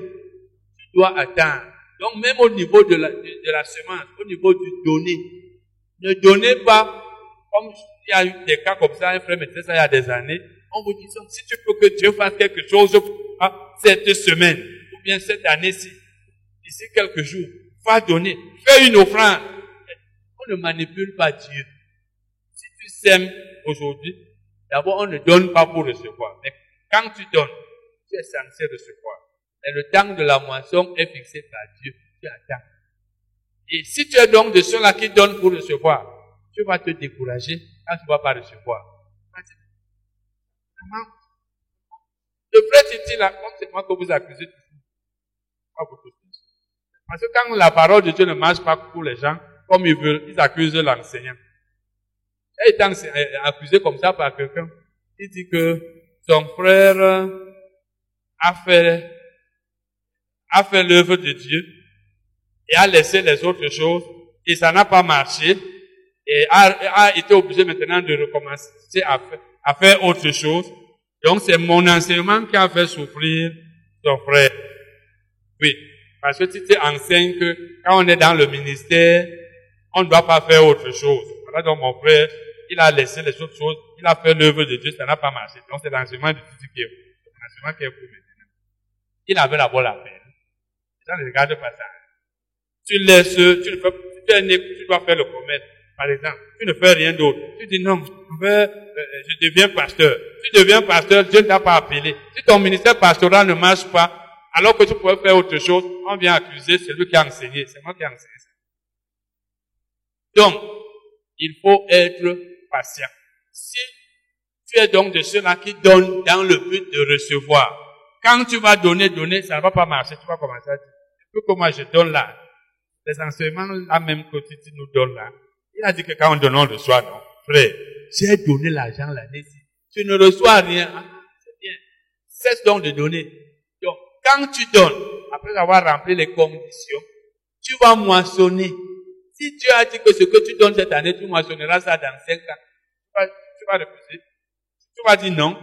Tu dois attendre. Donc même au niveau de la, semence, au niveau du donné, ne donnez pas, comme il y a eu des cas comme ça, un frère me disait ça il y a des années, on vous dit si tu veux que Dieu fasse quelque chose cette semaine, ou bien cette année-ci, d'ici quelques jours, va donner, fais une offrande. On ne manipule pas Dieu. Si tu sèmes aujourd'hui, d'abord on ne donne pas pour recevoir. Mais quand tu donnes, tu es censé recevoir. Et le temps de la moisson est fixé par Dieu. Tu attends. Et si tu es donc de ceux-là qui donnent pour recevoir, tu vas te décourager quand tu ne vas pas recevoir. Le frère Titi, là, c'est moi que vous accusez beaucoup Parce que quand la parole de Dieu ne marche pas pour les gens, comme ils veulent, ils accusent l'enseignant. Et étant accusé comme ça par quelqu'un, il dit que son frère a fait, a fait l'œuvre de Dieu et a laissé les autres choses et ça n'a pas marché et a, été obligé maintenant de recommencer à faire, autre chose. Donc c'est mon enseignement qui a fait souffrir ton frère. Oui, parce que tu t'enseignes que quand on est dans le ministère, on ne doit pas faire autre chose. Voilà donc mon frère, il a laissé les autres choses, il a fait l'œuvre de Dieu, ça n'a pas marché. Donc c'est l'enseignement de Titi qui est l'enseignement qui est pour maintenant. Il avait d'abord la peine. Les gens ne regardent pas ça. Tu laisses, tu ne fais, tu, dois faire le commerce. Par exemple, tu ne fais rien d'autre. Tu dis non, je, euh, je deviens pasteur. Tu deviens pasteur, Dieu ne t'a pas appelé. Si ton ministère pastoral ne marche pas, alors que tu pourrais faire autre chose, on vient accuser celui qui a enseigné. C'est moi qui ai enseigné Donc, il faut être patient. Si tu es donc de ceux-là qui donnent dans le but de recevoir, quand tu vas donner, donner, ça ne va pas marcher. Tu vas commencer à dire, que moi je donne là, les enseignements là même que tu nous donnes là, il a dit que quand on donne, on reçoit, non? Frère, j'ai donné l'argent l'année-ci. Tu ne reçois rien. Hein? C'est bien. Cesse donc de donner. Donc, quand tu donnes, après avoir rempli les conditions, tu vas moissonner. Si tu as dit que ce que tu donnes cette année, tu moissonneras ça dans cinq ans, tu vas, tu vas refuser. Tu vas dire non.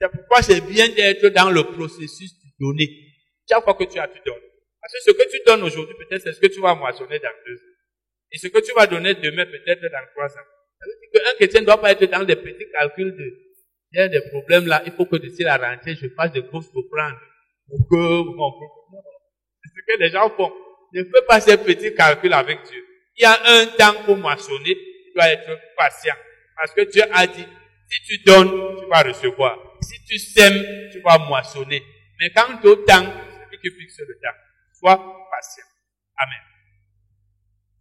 C'est pourquoi c'est bien d'être dans le processus de donner. Chaque fois que tu as, tu donnes. Parce que ce que tu donnes aujourd'hui, peut-être c'est ce que tu vas moissonner dans deux ans. Et ce que tu vas donner demain, peut-être dans trois ans. Ça veut dire qu'un chrétien ne doit pas être dans des petits calculs de, il y a des problèmes là, il faut que d'ici la rentrée, je fasse des grosses prendre Pour que, bon, c'est ce que les gens font. Ne fais pas ces petits calculs avec Dieu. Il y a un temps pour moissonner, tu dois être patient. Parce que Dieu a dit, si tu donnes, tu vas recevoir. Si tu sèmes, tu vas moissonner. Mais quand tu temps, c'est lui qui fixe le temps. Sois patient. Amen.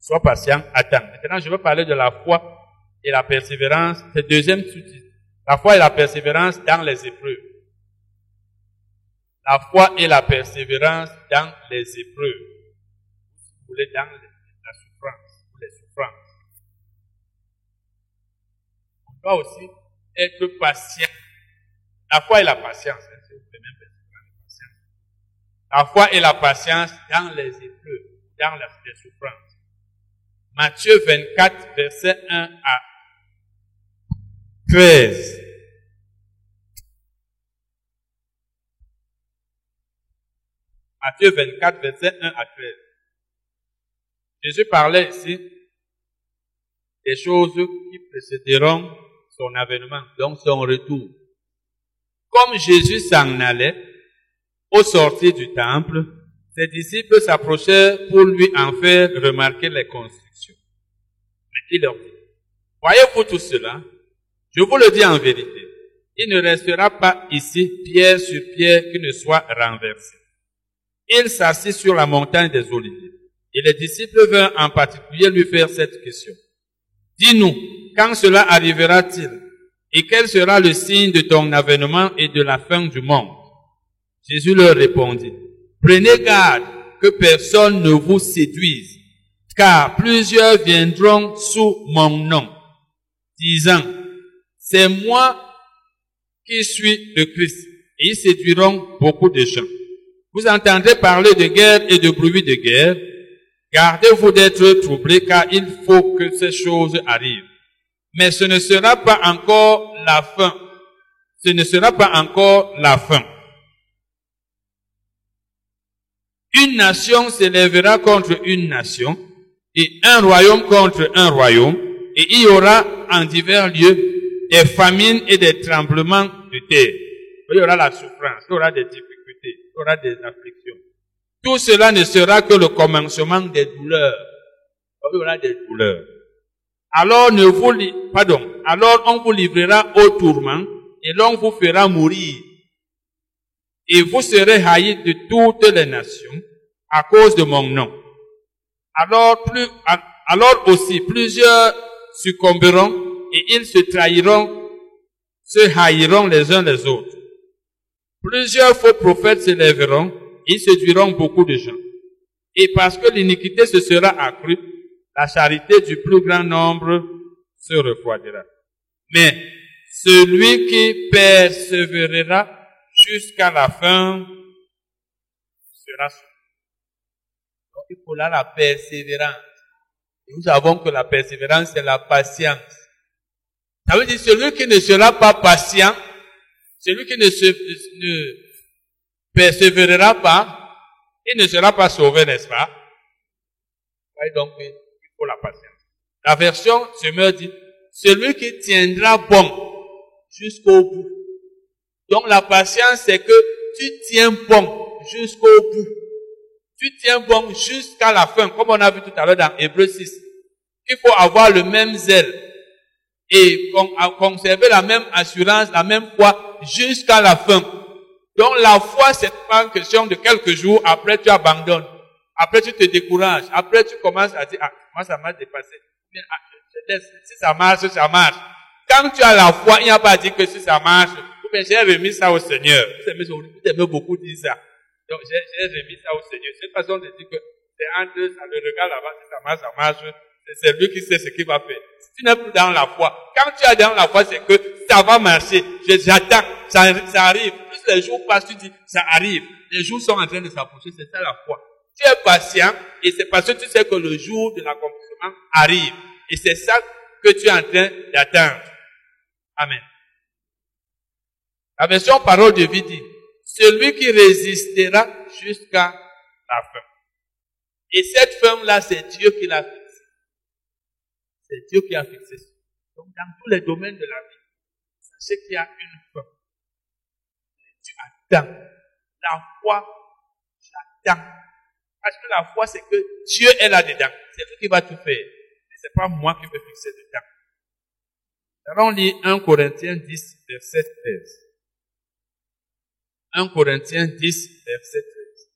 Sois patient, attends. Maintenant, je veux parler de la foi et la persévérance. C'est deuxième sous-titre. La foi et la persévérance dans les épreuves. La foi et la persévérance dans les épreuves. Si vous voulez, dans la souffrance. On doit aussi être patient. La foi et la patience. Hein, la foi et la patience dans les épreuves, dans les souffrances. Matthieu 24, verset 1 à 13. Matthieu 24, verset 1 à 13. Jésus parlait ici des choses qui précéderont son avènement, donc son retour. Comme Jésus s'en allait au sortir du temple, ses disciples s'approchèrent pour lui en faire remarquer les constructions. Mais il leur dit, voyez-vous tout cela? Je vous le dis en vérité. Il ne restera pas ici pierre sur pierre qui ne soit renversée. Il s'assit sur la montagne des Oliviers. Et les disciples vinrent en particulier lui faire cette question. Dis-nous, quand cela arrivera-t-il? Et quel sera le signe de ton avènement et de la fin du monde? Jésus leur répondit, Prenez garde que personne ne vous séduise, car plusieurs viendront sous mon nom, disant, c'est moi qui suis le Christ. Et ils séduiront beaucoup de gens. Vous entendrez parler de guerre et de bruit de guerre. Gardez-vous d'être troublés car il faut que ces choses arrivent. Mais ce ne sera pas encore la fin. Ce ne sera pas encore la fin. Une nation s'élèvera contre une nation et un royaume contre un royaume et il y aura en divers lieux des famines et des tremblements de terre. Il y aura la souffrance, il y aura des difficultés, il y aura des afflictions. Tout cela ne sera que le commencement des douleurs. Il y aura des douleurs. Alors ne vous, pardon, alors on vous livrera au tourment et l'on vous fera mourir et vous serez haïs de toutes les nations à cause de mon nom. Alors, plus, alors aussi plusieurs succomberont et ils se trahiront, se haïront les uns les autres. Plusieurs faux prophètes se lèveront et séduiront beaucoup de gens. Et parce que l'iniquité se sera accrue, la charité du plus grand nombre se refroidira. Mais celui qui persévérera jusqu'à la fin sera sauvé. Donc il faut là la persévérance. nous savons que la persévérance, c'est la patience. Ça veut dire celui qui ne sera pas patient, celui qui ne, se, persévérera pas, il ne sera pas sauvé, n'est-ce pas? donc, il faut la patience. La version me dit, celui qui tiendra bon jusqu'au bout. Donc la patience, c'est que tu tiens bon jusqu'au bout. Tu tiens bon jusqu'à la fin, comme on a vu tout à l'heure dans Hébreu 6. Il faut avoir le même zèle et conserver la même assurance, la même foi jusqu'à la fin. Donc la foi, c'est pas une question de quelques jours, après tu abandonnes. Après tu te décourages. Après tu commences à dire, ah, moi ça m'a dépassé. Ah, si ça marche, ça marche. Quand tu as la foi, il n'y a pas à dire que si ça marche, mais j'ai remis ça au Seigneur. Vous aimez beaucoup dire ça. Donc j'ai remis ça au Seigneur. C'est une façon de dire que c'est entre ça, le regard là-bas, si ça marche, ça marche. C'est lui qui sait ce qu'il va faire. Si tu n'es plus dans la foi, quand tu es dans la foi, c'est que ça va marcher. J'attends, ça, ça arrive. Plus les jours passent, tu dis, ça arrive. Les jours sont en train de s'approcher, c'est ça la foi. Tu es patient et c'est parce que tu sais que le jour de l'accomplissement arrive. Et c'est ça que tu es en train d'attendre. Amen. La version parole de vie dit, celui qui résistera jusqu'à la fin. Et cette fin-là, c'est Dieu qui l'a fixée. C'est Dieu qui a fixé ça. Donc, dans tous les domaines de la vie, sachez qu'il y a une fin. Tu attends. La foi, j'attends. Parce que la foi, c'est que Dieu est là-dedans. C'est lui qui va tout faire. Mais c'est pas moi qui vais fixer dedans. Allons lire 1 Corinthiens 10, verset 13. 1 Corinthiens 10, verset 13.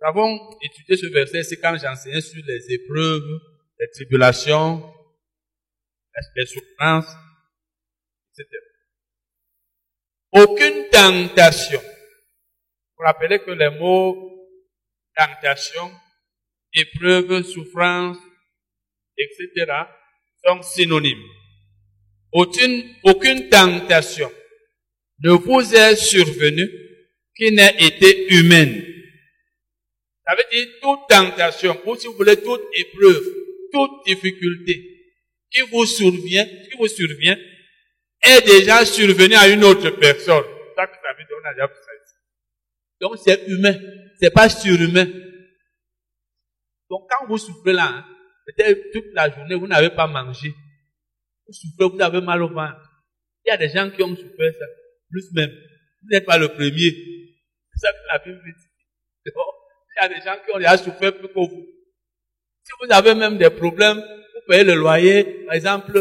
Nous avons étudié ce verset, c'est quand j'enseignais sur les épreuves, les tribulations, les souffrances, etc. Aucune tentation. Vous rappelez que les mots tentation, épreuve, souffrance, etc. sont synonymes. Aucune, aucune tentation ne vous est survenu qui n'ait été humaine. Ça veut dire toute tentation, ou si vous voulez toute épreuve, toute difficulté qui vous survient, qui vous survient, est déjà survenue à une autre personne. Donc c'est humain, c'est pas surhumain. Donc quand vous souffrez là, hein, peut-être toute la journée, vous n'avez pas mangé. Vous souffrez, vous avez mal au ventre. Il y a des gens qui ont souffert ça, plus même. Vous n'êtes pas le premier. C'est ça que la Bible dit. Il y a des gens qui ont déjà souffert plus que vous. Si vous avez même des problèmes, vous payez le loyer, par exemple,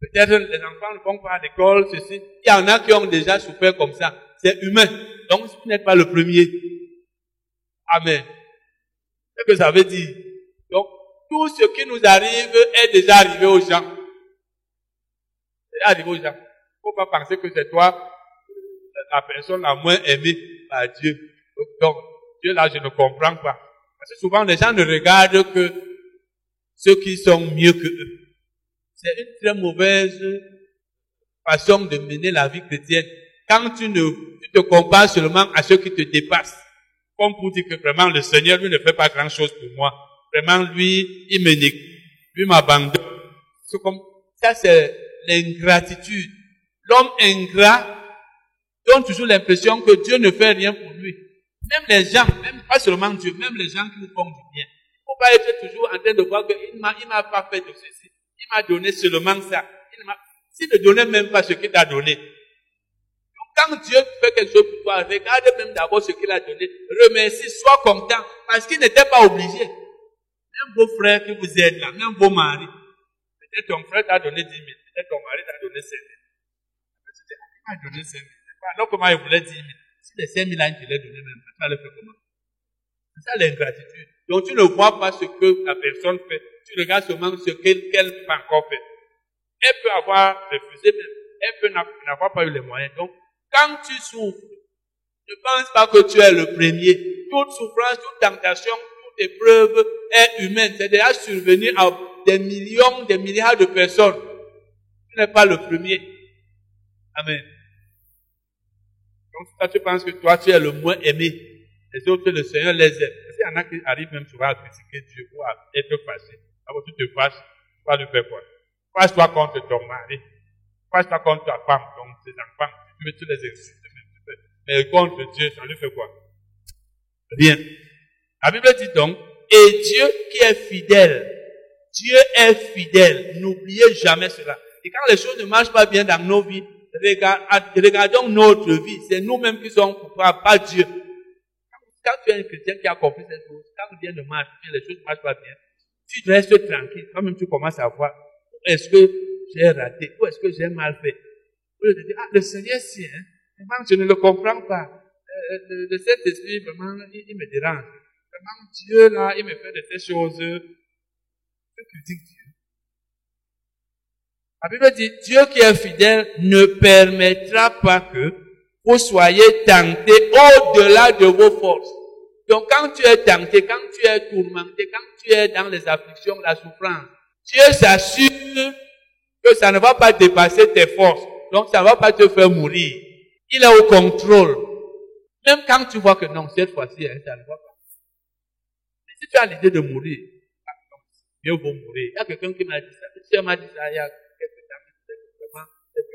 peut-être les enfants ne vont pas à l'école, ceci. Il y en a qui ont déjà souffert comme ça. C'est humain. Donc, vous n'êtes pas le premier. Amen. C'est ce que ça veut dire. Donc, tout ce qui nous arrive est déjà arrivé aux gens. C'est arrivé aux gens. Faut pas penser que c'est toi la personne la moins aimée par Dieu. Donc, Dieu là, je ne comprends pas. Parce que souvent, les gens ne regardent que ceux qui sont mieux que eux. C'est une très mauvaise façon de mener la vie chrétienne. Quand tu ne te compares seulement à ceux qui te dépassent, comme pour dire que vraiment le Seigneur, lui, ne fait pas grand chose pour moi. Vraiment, lui, il me néglige. Lui m'abandonne. Ça, c'est l'ingratitude. L'homme ingrat donne toujours l'impression que Dieu ne fait rien pour lui. Même les gens, même pas seulement Dieu, même les gens qui nous font du bien. Il ne faut pas être toujours en train de voir qu'il m'a, il m'a pas fait de ceci. Il m'a donné seulement ça. Il m'a, s'il ne donnait même pas ce qu'il t'a donné. Donc, quand Dieu fait quelque chose pour toi, regarde même d'abord ce qu'il a donné. Remercie, sois content, parce qu'il n'était pas obligé. Même vos frères qui vous aident là, même vos maris. Peut-être ton frère t'a donné 10 000, peut-être ton mari t'a donné 5 000. M'a donné 5 000. Alors comment il voulait 10 000 Si les 5 000 ans, tu les donné même, tu vas le faire comment? C'est ça l'ingratitude. Donc tu ne vois pas ce que la personne fait. Tu regardes seulement ce qu'elle peut encore faire. Elle peut avoir refusé même. Elle peut n'avoir pas eu les moyens. Donc, quand tu souffres, ne pense pas que tu es le premier. Toute souffrance, toute tentation, toute épreuve est humaine. C'est déjà survenu à des millions, des milliards de personnes. Tu n'es pas le premier. Amen. Donc, toi, tu penses que toi, tu es le moins aimé. Les autres, le Seigneur les aime. Parce qu'il y en a qui arrivent même souvent à critiquer Dieu ou à être fâché. Alors, tu te fâches, tu vas lui faire quoi? Fâche-toi contre ton mari. Fâche-toi contre ta femme, donc tes enfants. Tu tous les insulter même. Mais contre Dieu, ça lui fait quoi? Rien. La Bible dit donc, et Dieu qui est fidèle, Dieu est fidèle. N'oubliez jamais cela. Et quand les choses ne marchent pas bien dans nos vies, regardons notre vie. C'est nous-mêmes qui sommes coupables, pas Dieu. Quand tu es un chrétien qui a compris cette chose, quand rien ne marche bien, les choses ne marchent pas bien, tu restes tranquille. Quand même tu commences à voir, est-ce que j'ai raté, ou est-ce que j'ai mal fait? Ou te dire, ah, le Seigneur c'est, hein, vraiment, je ne le comprends pas. Euh, le, Saint-Esprit, vraiment, il, me dérange. Vraiment, Dieu, là, il me fait de ces choses. Je critique Dieu. La Bible dit, Dieu qui est fidèle ne permettra pas que vous soyez tentés au-delà de vos forces. Donc quand tu es tenté, quand tu es tourmenté, quand tu es dans les afflictions, la souffrance, Dieu s'assure que ça ne va pas dépasser tes forces. Donc ça ne va pas te faire mourir. Il est au contrôle. Même quand tu vois que non, cette fois-ci, hein, ça ne va pas. Si tu as l'idée de mourir, ah, mieux vaut mourir. Il y a quelqu'un qui m'a dit ça. m'a dit ça il y a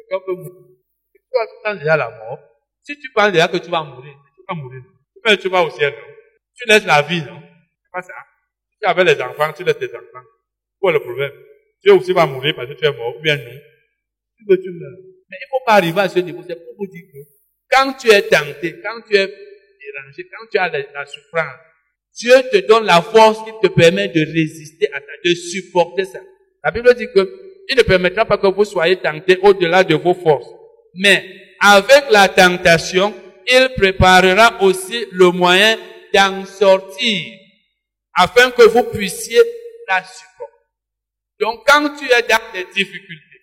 tu penses déjà la mort. Si tu penses déjà que tu vas mourir, tu vas mourir. Mais tu vas au ciel, non? Tu laisses la vie, non? C'est pas ça. Tu avais les enfants, tu laisses tes enfants. Quoi le problème? Tu aussi vas mourir parce que tu es mort, ou bien non. Tu veux, tu meurs. Mais il ne faut pas arriver à ce niveau. C'est pour vous dire que quand tu es tenté, quand tu es dérangé, quand tu as la, souffrance, Dieu te donne la force qui te permet de résister à ça, de supporter ça. La Bible dit que il ne permettra pas que vous soyez tentés au-delà de vos forces. Mais avec la tentation, il préparera aussi le moyen d'en sortir afin que vous puissiez la supporter. Donc quand tu es dans des difficultés,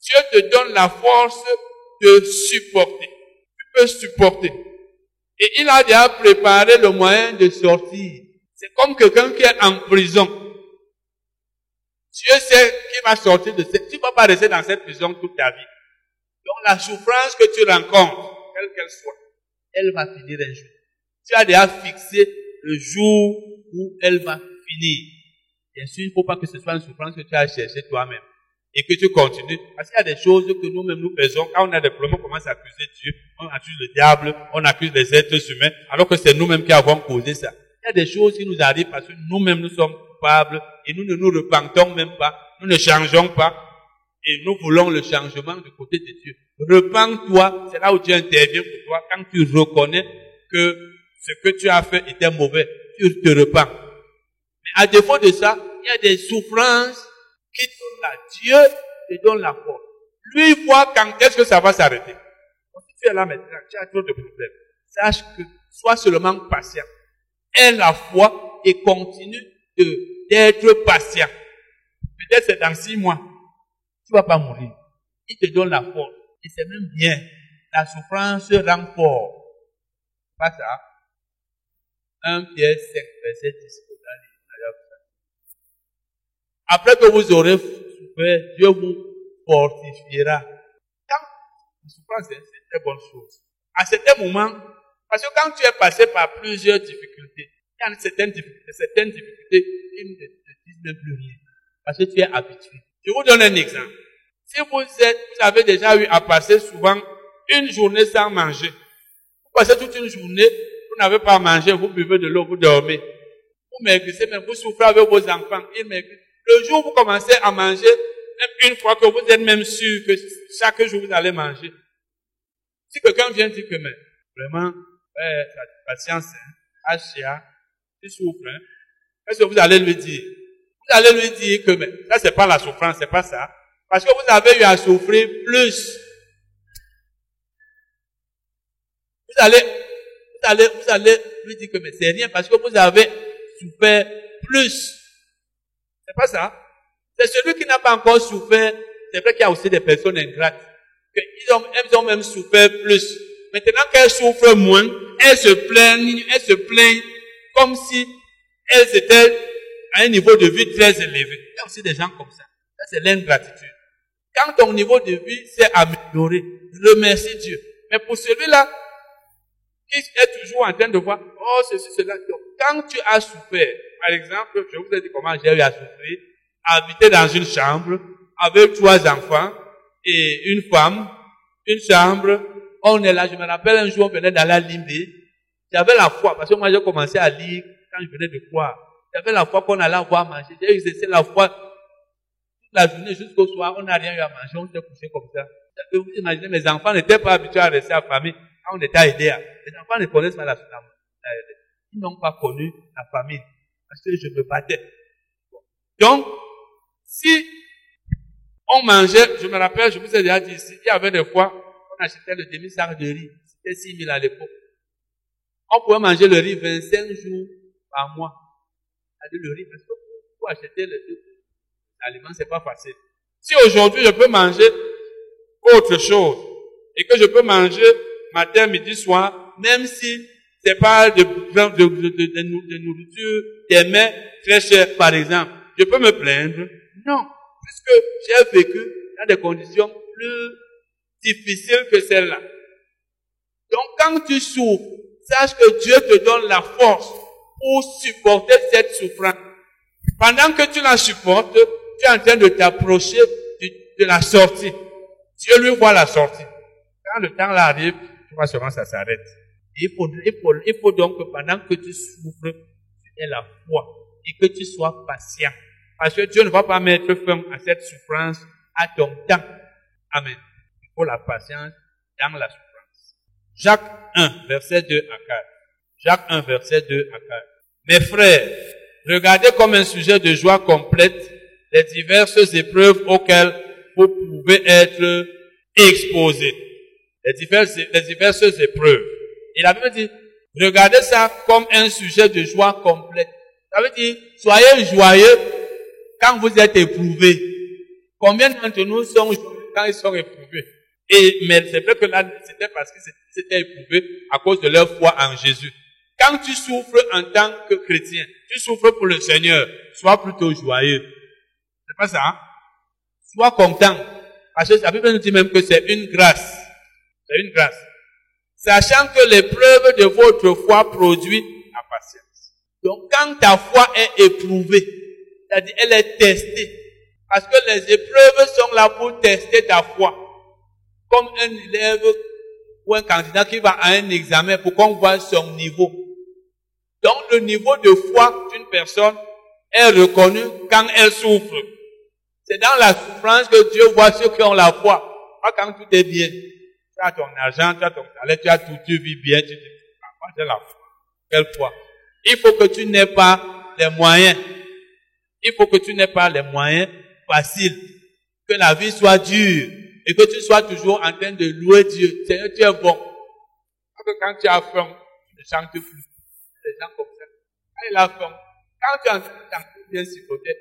Dieu te donne la force de supporter. Tu peux supporter. Et il a déjà préparé le moyen de sortir. C'est comme quelqu'un qui est en prison. Dieu sait qui va sortir de cette... Tu ne vas pas rester dans cette prison toute ta vie. Donc la souffrance que tu rencontres, quelle qu'elle soit, elle va finir un jour. Tu as déjà fixé le jour où elle va finir. Bien sûr, il ne faut pas que ce soit une souffrance que tu as cherchée toi-même. et que tu continues. Parce qu'il y a des choses que nous-mêmes nous faisons. Quand on a des problèmes, on commence à accuser Dieu, on accuse le diable, on accuse les êtres humains, alors que c'est nous-mêmes qui avons causé ça. Il y a des choses qui nous arrivent parce que nous-mêmes nous sommes et nous ne nous repentons même pas, nous ne changeons pas et nous voulons le changement du côté de Dieu. Repends-toi, c'est là où Dieu intervient pour toi quand tu reconnais que ce que tu as fait était mauvais, tu te repens. Mais à défaut de ça, il y a des souffrances qui donnent à Dieu te donne la force. Lui voit quand est-ce que ça va s'arrêter. Si tu es là maintenant, tu as trop de problèmes. Sache que sois seulement patient. Aie la foi et continue d'être patient. Peut-être c'est dans six mois. Tu vas pas mourir. Il te donne la force. Et c'est même bien. La souffrance rend fort. Pas ça. 1 Pierre 5, verset 10. Après que vous aurez souffert, Dieu vous fortifiera. Quand la souffrance, c'est une très bonne chose. À certains moments, parce que quand tu es passé par plusieurs difficultés, a certaines difficultés, certaines difficultés qui ne te disent même plus rien. Parce que tu es habitué. Je vous donne un exemple. Si vous êtes, vous avez déjà eu à passer souvent une journée sans manger, vous passez toute une journée, vous n'avez pas mangé, vous buvez de l'eau, vous dormez. Vous maigrissez, mais vous souffrez avec vos enfants, ils maigrissent. Le jour où vous commencez à manger, même une fois que vous êtes même sûr que chaque jour vous allez manger. Si quelqu'un vient dire que, mais, vraiment, ouais, patience, hein, HCA, tu souffres, hein, qu'est-ce que vous allez lui dire? Vous allez lui dire que, mais, ça c'est pas la souffrance, c'est pas ça. Parce que vous avez eu à souffrir plus. Vous allez, vous allez, vous allez lui dire que, mais c'est rien parce que vous avez souffert plus. C'est pas ça. C'est celui qui n'a pas encore souffert. C'est vrai qu'il y a aussi des personnes ingrates. Ont, elles ont même souffert plus. Maintenant qu'elles souffrent moins, elles se plaignent, elles se plaignent comme si elles étaient à un niveau de vie très élevé. Il y a aussi des gens comme ça. Ça, c'est l'ingratitude. Quand ton niveau de vie s'est amélioré, remercie Dieu. Mais pour celui-là, qui est toujours en train de voir, oh, ceci, cela, quand tu as souffert, par exemple, je vous ai dit comment j'ai eu à souffrir, habiter dans une chambre avec trois enfants et une femme, une chambre, on est là, je me rappelle un jour, on venait d'aller à Limbe, j'avais la foi, parce que moi j'ai commencé à lire quand je venais de croire. J'avais la foi qu'on allait avoir à manger. J'ai exercé la foi toute la journée jusqu'au soir, on n'a rien eu à manger, on s'est couché comme ça. Vous imaginez, mes enfants n'étaient pas habitués à rester famille quand on était à aider. Les enfants ne connaissent pas la, famille. Ils n'ont pas connu la famille parce que je me battais. Donc, si on mangeait, je me rappelle, je vous ai déjà dit ici, il y avait des fois, on achetait le demi-sac de riz. C'était 6 000 à l'époque. On pouvait manger le riz 25 jours par mois. Le riz, parce que pour acheter l'aliment, c'est pas facile. Si aujourd'hui je peux manger autre chose, et que je peux manger matin, midi, soir, même si c'est pas de, de, nourriture, des mets très chers, par exemple, je peux me plaindre. Non, puisque j'ai vécu dans des conditions plus difficiles que celles-là. Donc quand tu souffres, sache que Dieu te donne la force pour supporter cette souffrance. Pendant que tu la supportes, tu es en train de t'approcher de, la sortie. Dieu lui voit la sortie. Quand le temps arrive, tu vois seulement ça s'arrête. Il faut, il, faut, il faut donc que pendant que tu souffres, tu aies la foi et que tu sois patient. Parce que Dieu ne va pas mettre fin à cette souffrance à ton temps. Amen. Il faut la patience dans la souffrance. Jacques 1, verset 2 à 4. Jacques 1, verset 2 à 4. Mes frères, regardez comme un sujet de joie complète les diverses épreuves auxquelles vous pouvez être exposés. Les diverses, les diverses épreuves. La Bible dit, regardez ça comme un sujet de joie complète. Ça veut dire, soyez joyeux quand vous êtes éprouvés. Combien d'entre nous sont joyeux quand ils sont éprouvés? Et, mais c'est vrai que là, c'était parce qu'ils étaient éprouvés à cause de leur foi en Jésus. Quand tu souffres en tant que chrétien, tu souffres pour le Seigneur, sois plutôt joyeux. C'est pas ça, hein? Sois content. Parce que la Bible nous dit même que c'est une grâce. C'est une grâce. Sachant que l'épreuve de votre foi produit la patience. Donc quand ta foi est éprouvée, c'est-à-dire elle est testée, Parce que les épreuves sont là pour tester ta foi. Comme un élève ou un candidat qui va à un examen pour qu'on voit son niveau. Donc le niveau de foi d'une personne est reconnu quand elle souffre. C'est dans la souffrance que Dieu voit ceux qui ont la foi. Pas quand tout est bien. Tu as ton argent, tu as ton salaire, tu as tout, tu vis bien, tu dis, ah, j'ai la foi. Quelle foi? Il faut que tu n'aies pas les moyens. Il faut que tu n'aies pas les moyens faciles. Que la vie soit dure. Et que tu sois toujours en train de louer Dieu. Seigneur, tu es bon. Parce que quand tu as faim, tu ne chantes plus. Les gens comme ça. Quand il a faim, quand tu es en train de chanter, bien côté.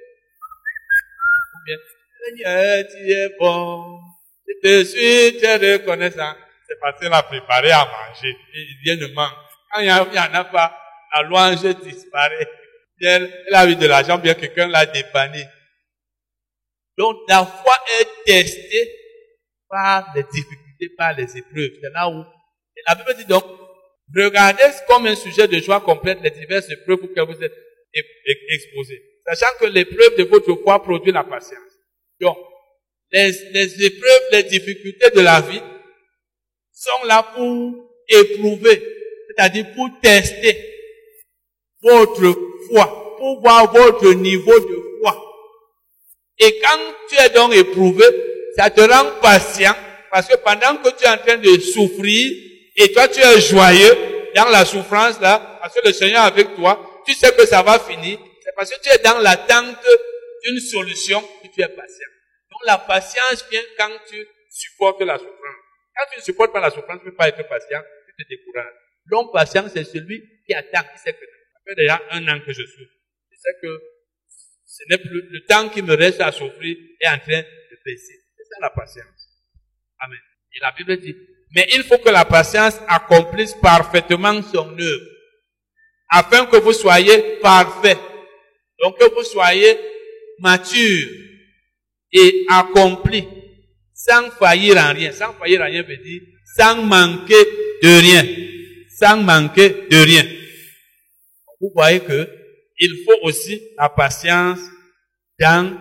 Ou bien, Seigneur, tu es bon. Je te suis, tu es reconnaissant. C'est facile à préparer à manger. Il vient de manger. Quand il n'y en a pas, la louange disparaît. Elle, a eu de l'argent, bien quelqu'un l'a dépanné. Donc la foi est testée par les difficultés, par les épreuves. C'est là où la Bible dit donc, regardez comme un sujet de joie complète les diverses épreuves auxquelles vous êtes exposés. Sachant que l'épreuve de votre foi produit la patience. Donc, les épreuves, les difficultés de la vie sont là pour éprouver, c'est-à-dire pour tester votre foi, pour voir votre niveau de foi. Et quand tu es donc éprouvé, ça te rend patient, parce que pendant que tu es en train de souffrir, et toi tu es joyeux dans la souffrance là, parce que le Seigneur est avec toi, tu sais que ça va finir, c'est parce que tu es dans l'attente d'une solution que tu es patient. Donc la patience vient quand tu supportes la souffrance. Quand tu ne supportes pas la souffrance, tu ne peux pas être patient, tu te décourages. L'homme patient, c'est celui qui attend, qui sait que ça fait déjà un an que je souffre. Je sais que ce n'est plus, le temps qui me reste à souffrir est en train de baisser. C'est la patience. Amen. Et la Bible dit, mais il faut que la patience accomplisse parfaitement son œuvre, afin que vous soyez parfaits. Donc que vous soyez mature et accompli, sans faillir en rien. Sans faillir en rien veut dire sans manquer de rien. Sans manquer de rien. Vous voyez que il faut aussi la patience dans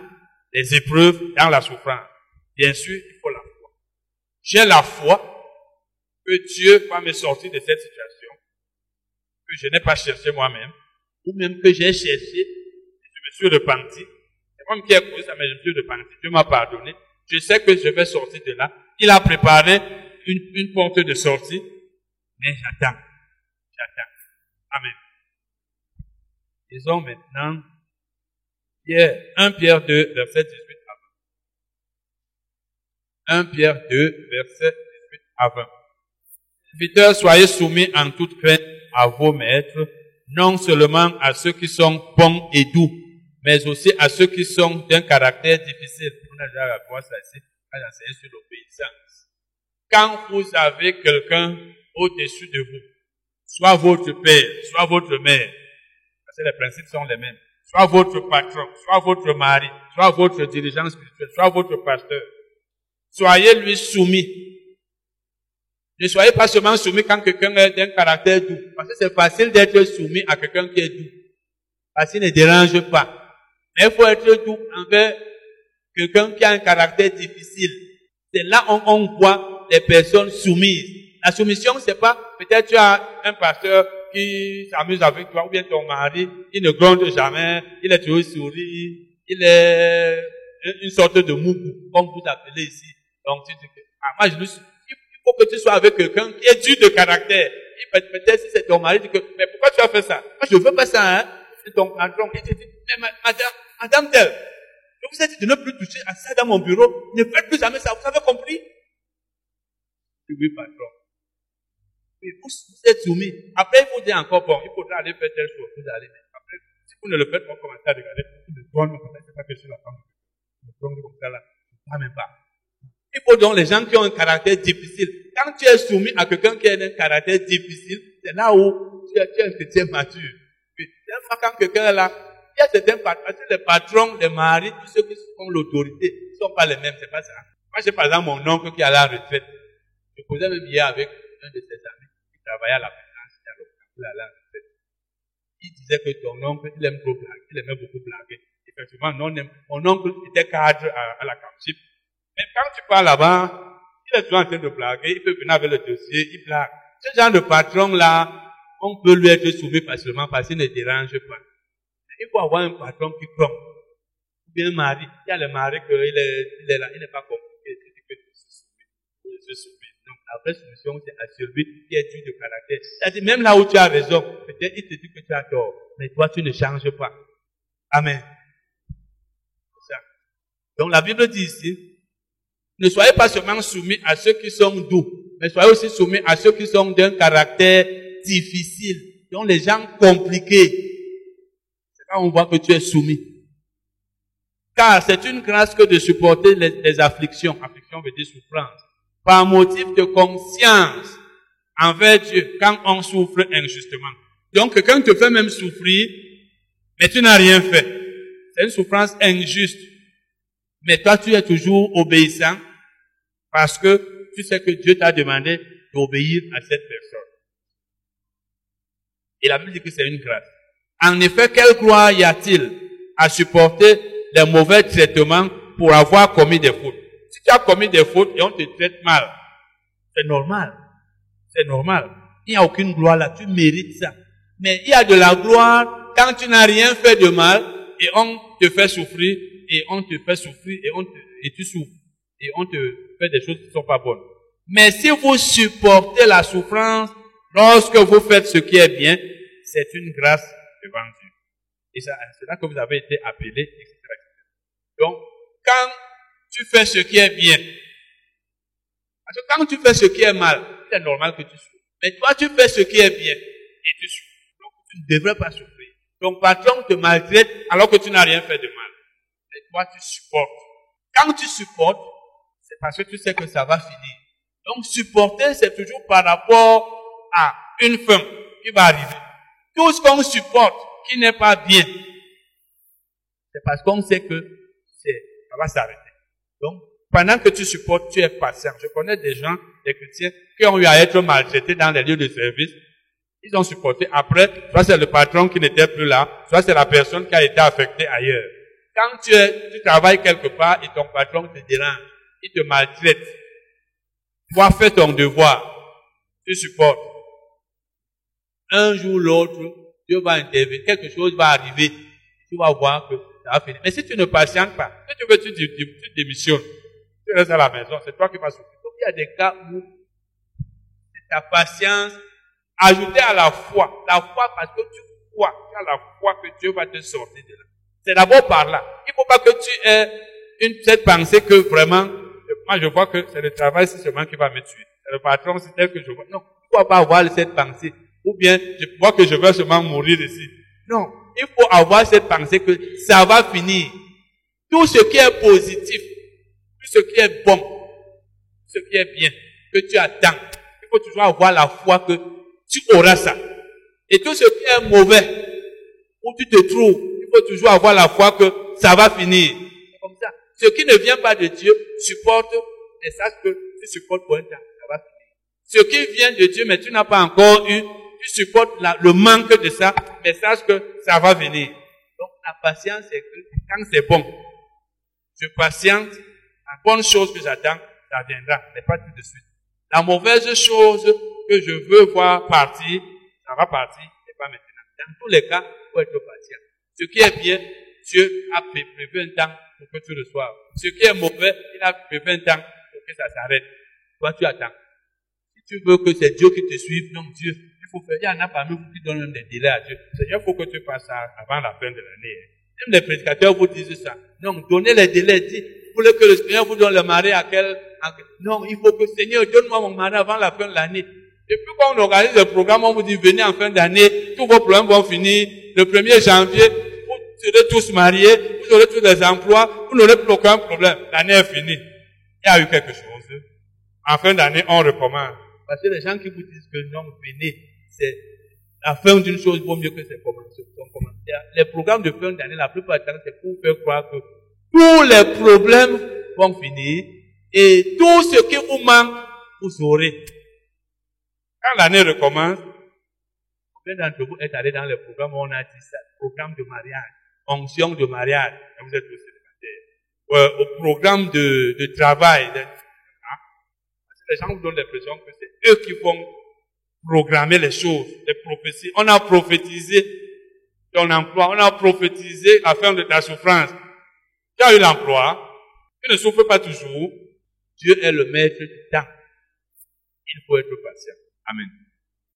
les épreuves, dans la souffrance. Bien sûr, il faut la foi. J'ai la foi que Dieu va me sortir de cette situation que je n'ai pas cherché moi-même, ou même que j'ai cherché et je me suis repenti comme qui a causé ça, mais je suis repenti. Dieu m'a pardonné. Je sais que je vais sortir de là. Il a préparé une, une porte de sortie, mais j'attends. J'attends. Amen. Disons maintenant, Pierre, 1 Pierre 2, verset 18 à 20. 1 Pierre 2, verset 18 à 20. Serviteurs, soyez soumis en toute crainte à vos maîtres, non seulement à ceux qui sont bons et doux, mais aussi à ceux qui sont d'un caractère difficile. On a déjà voir ça ici, sur l'obéissance. Quand vous avez quelqu'un au-dessus de vous, soit votre père, soit votre mère, parce que les principes sont les mêmes, soit votre patron, soit votre mari, soit votre dirigeant spirituel, soit votre pasteur, soyez lui soumis. Ne soyez pas seulement soumis quand quelqu'un est d'un caractère doux, parce que c'est facile d'être soumis à quelqu'un qui est doux, parce qu'il ne dérange pas. Mais il faut être doux envers quelqu'un qui a un caractère difficile. C'est là où on voit les personnes soumises. La soumission, c'est pas, peut-être tu as un pasteur qui s'amuse avec toi, ou bien ton mari, il ne gronde jamais, il est toujours souri, il est une sorte de moubou, comme vous appelez ici. Donc tu dis que, ah, moi je il faut que tu sois avec quelqu'un qui est dur de caractère. Peut-être si c'est ton mari, dit que, mais pourquoi tu as fait ça? Moi je veux pas ça, hein. C'est ton patron qui te dit, mais madame, Madame telle, je vous ai dit de ne plus toucher à ça dans mon bureau. Ne faites plus jamais ça. Vous avez compris? Oui, patron. Oui, vous, êtes soumis. Après, il faut dire encore, bon, il faudra aller faire telle chose. Vous allez. Après, si vous ne le faites pas, commencez à regarder. Vous ne prenez pas, c'est pas que je suis la femme. Vous prenez comme ça là. Pas même pas. Il faut donc les gens qui ont un caractère difficile. Quand tu es soumis à quelqu'un qui a un caractère difficile, c'est là où tu es, un chrétien mature. Quand quelqu'un est là, il y a certains patrons, les patrons, les maris, tous ceux qui ont l'autorité, ne sont pas les mêmes, c'est pas ça. Moi, j'ai par exemple mon oncle qui est à la retraite. Je posais même hier avec un de ses amis qui travaillait à la finance, à retraite. Il disait que ton oncle, il aime trop blaguer, il aimait beaucoup blaguer. Effectivement, non, mon oncle était cadre à, la campship. Mais quand tu pars là-bas, il est toujours en train de blaguer, il peut venir avec le dossier, il blague. Ce genre de patron-là, on peut lui être soumis facilement parce qu'il ne dérange pas. Il faut avoir un patron qui croit. Ou bien un mari. Il y a le mari qu'il est, il est là, il n'est pas compliqué, il. Je suis soumis. Donc, la vraie solution, c'est à celui qui est dur de caractère. C'est-à-dire, même là où tu as raison, peut-être il te dit que tu as tort, mais toi, tu ne changes pas. Amen. Ça. Donc, la Bible dit ici, ne soyez pas seulement soumis à ceux qui sont doux, mais soyez aussi soumis à ceux qui sont d'un caractère difficile, donc les gens compliqués. C'est quand on voit que tu es soumis. Car c'est une grâce que de supporter les, les afflictions. Affliction veut dire souffrance par motif de conscience envers Dieu quand on souffre injustement. Donc, quelqu'un te fait même souffrir, mais tu n'as rien fait. C'est une souffrance injuste. Mais toi, tu es toujours obéissant parce que tu sais que Dieu t'a demandé d'obéir à cette personne. Et la Bible dit que c'est une grâce. En effet, quelle gloire y a-t-il à supporter les mauvais traitements pour avoir commis des fautes? Si tu as commis des fautes et on te traite mal, c'est normal. C'est normal. Il n'y a aucune gloire là. Tu mérites ça. Mais il y a de la gloire quand tu n'as rien fait de mal et on te fait souffrir et on te fait souffrir et, on te, et tu souffres et on te fait des choses qui ne sont pas bonnes. Mais si vous supportez la souffrance lorsque vous faites ce qui est bien, c'est une grâce devant Dieu. Et c'est là que vous avez été appelé, etc. Donc, quand tu fais ce qui est bien. Parce que quand tu fais ce qui est mal, c'est normal que tu souffres. Mais toi, tu fais ce qui est bien et tu souffres. Donc, tu ne devrais pas souffrir. Ton patron te maltraite alors que tu n'as rien fait de mal. Mais toi, tu supportes. Quand tu supportes, parce que tu sais que ça va finir. Donc, supporter, c'est toujours par rapport à une fin qui va arriver. Tout ce qu'on supporte qui n'est pas bien, c'est parce qu'on sait que ça va s'arrêter. Donc, pendant que tu supportes, tu es patient. Je connais des gens, des chrétiens, qui ont eu à être maltraités dans les lieux de service. Ils ont supporté. Après, soit c'est le patron qui n'était plus là, soit c'est la personne qui a été affectée ailleurs. Quand tu, es, tu travailles quelque part et ton patron te dérange, il te maltraite. Toi, fais ton devoir. Tu supportes. Un jour ou l'autre, Dieu va intervenir. Quelque chose va arriver. Tu vas voir que mais si tu ne patientes pas, si tu veux, tu, démissionnes. Tu restes à la maison, c'est toi qui vas souffrir. Donc il y a des cas où c'est ta patience ajoutée à la foi. La foi parce que tu crois, tu as la foi que Dieu va te sortir de là. C'est d'abord par là. Il ne faut pas que tu aies cette pensée que vraiment, moi je vois que c'est le travail seulement qui va me tuer. C'est le patron, c'est tel que je vois. Non, ne pas avoir cette pensée. Ou bien, je vois que je vais seulement mourir ici. Non, il faut avoir cette pensée que ça va finir. Tout ce qui est positif, tout ce qui est bon, ce qui est bien, que tu attends, il faut toujours avoir la foi que tu auras ça. Et tout ce qui est mauvais, où tu te trouves, il faut toujours avoir la foi que ça va finir. Ce qui ne vient pas de Dieu, supporte, et sache que tu supportes pour un temps, ça va finir. Ce qui vient de Dieu, mais tu n'as pas encore eu, tu supportes le manque de ça, mais sache que ça va venir. Donc la patience, c'est que quand c'est bon, je patiente, la bonne chose que j'attends, ça viendra, mais pas tout de suite. La mauvaise chose que je veux voir partir, ça va partir, mais pas maintenant. Dans tous les cas, il faut être patient. Ce qui est bien, Dieu a prévu un temps pour que tu reçoives. Ce qui est mauvais, il a prévu un temps pour que ça s'arrête. Toi, tu attends. Si tu veux que c'est Dieu qui te suive, non, Dieu, il faut faire. Il y en a parmi vous qui donnent des délais à Dieu. Seigneur, il faut que tu fasses ça avant la fin de l'année. Même les prédicateurs vous disent ça. Non, donnez les délais. Dites, vous voulez que le Seigneur vous donne le mari à quel, non, il faut que Seigneur donne-moi mon mari avant la fin de l'année. Et puis quand on organise le programme, on vous dit venez en fin d'année, tous vos problèmes vont finir. Le 1er janvier, serez tous mariés, vous aurez tous les emplois, vous n'aurez plus aucun problème. L'année est finie. Il y a eu quelque chose. En fin d'année, on recommence. Parce que les gens qui vous disent que non, venez, c'est la fin d'une chose vaut mieux que c'est commencé. Les programmes de fin d'année, la plupart du temps, c'est pour faire croire que tous les problèmes vont finir et tout ce qui vous manque, vous aurez. Quand l'année recommence, combien d'entre vous êtes allé dans les programmes où on a dit ça, programme de mariage, onction de mariage, vous êtes célibataire, euh, au programme de, de travail. Hein? Les gens vous donnent l'impression que c'est eux qui vont programmer les choses, les prophéties. On a prophétisé ton emploi, on a prophétisé la fin de ta souffrance. Tu as eu l'emploi, tu ne souffres pas toujours. Dieu est le maître du temps. Il faut être patient. Amen.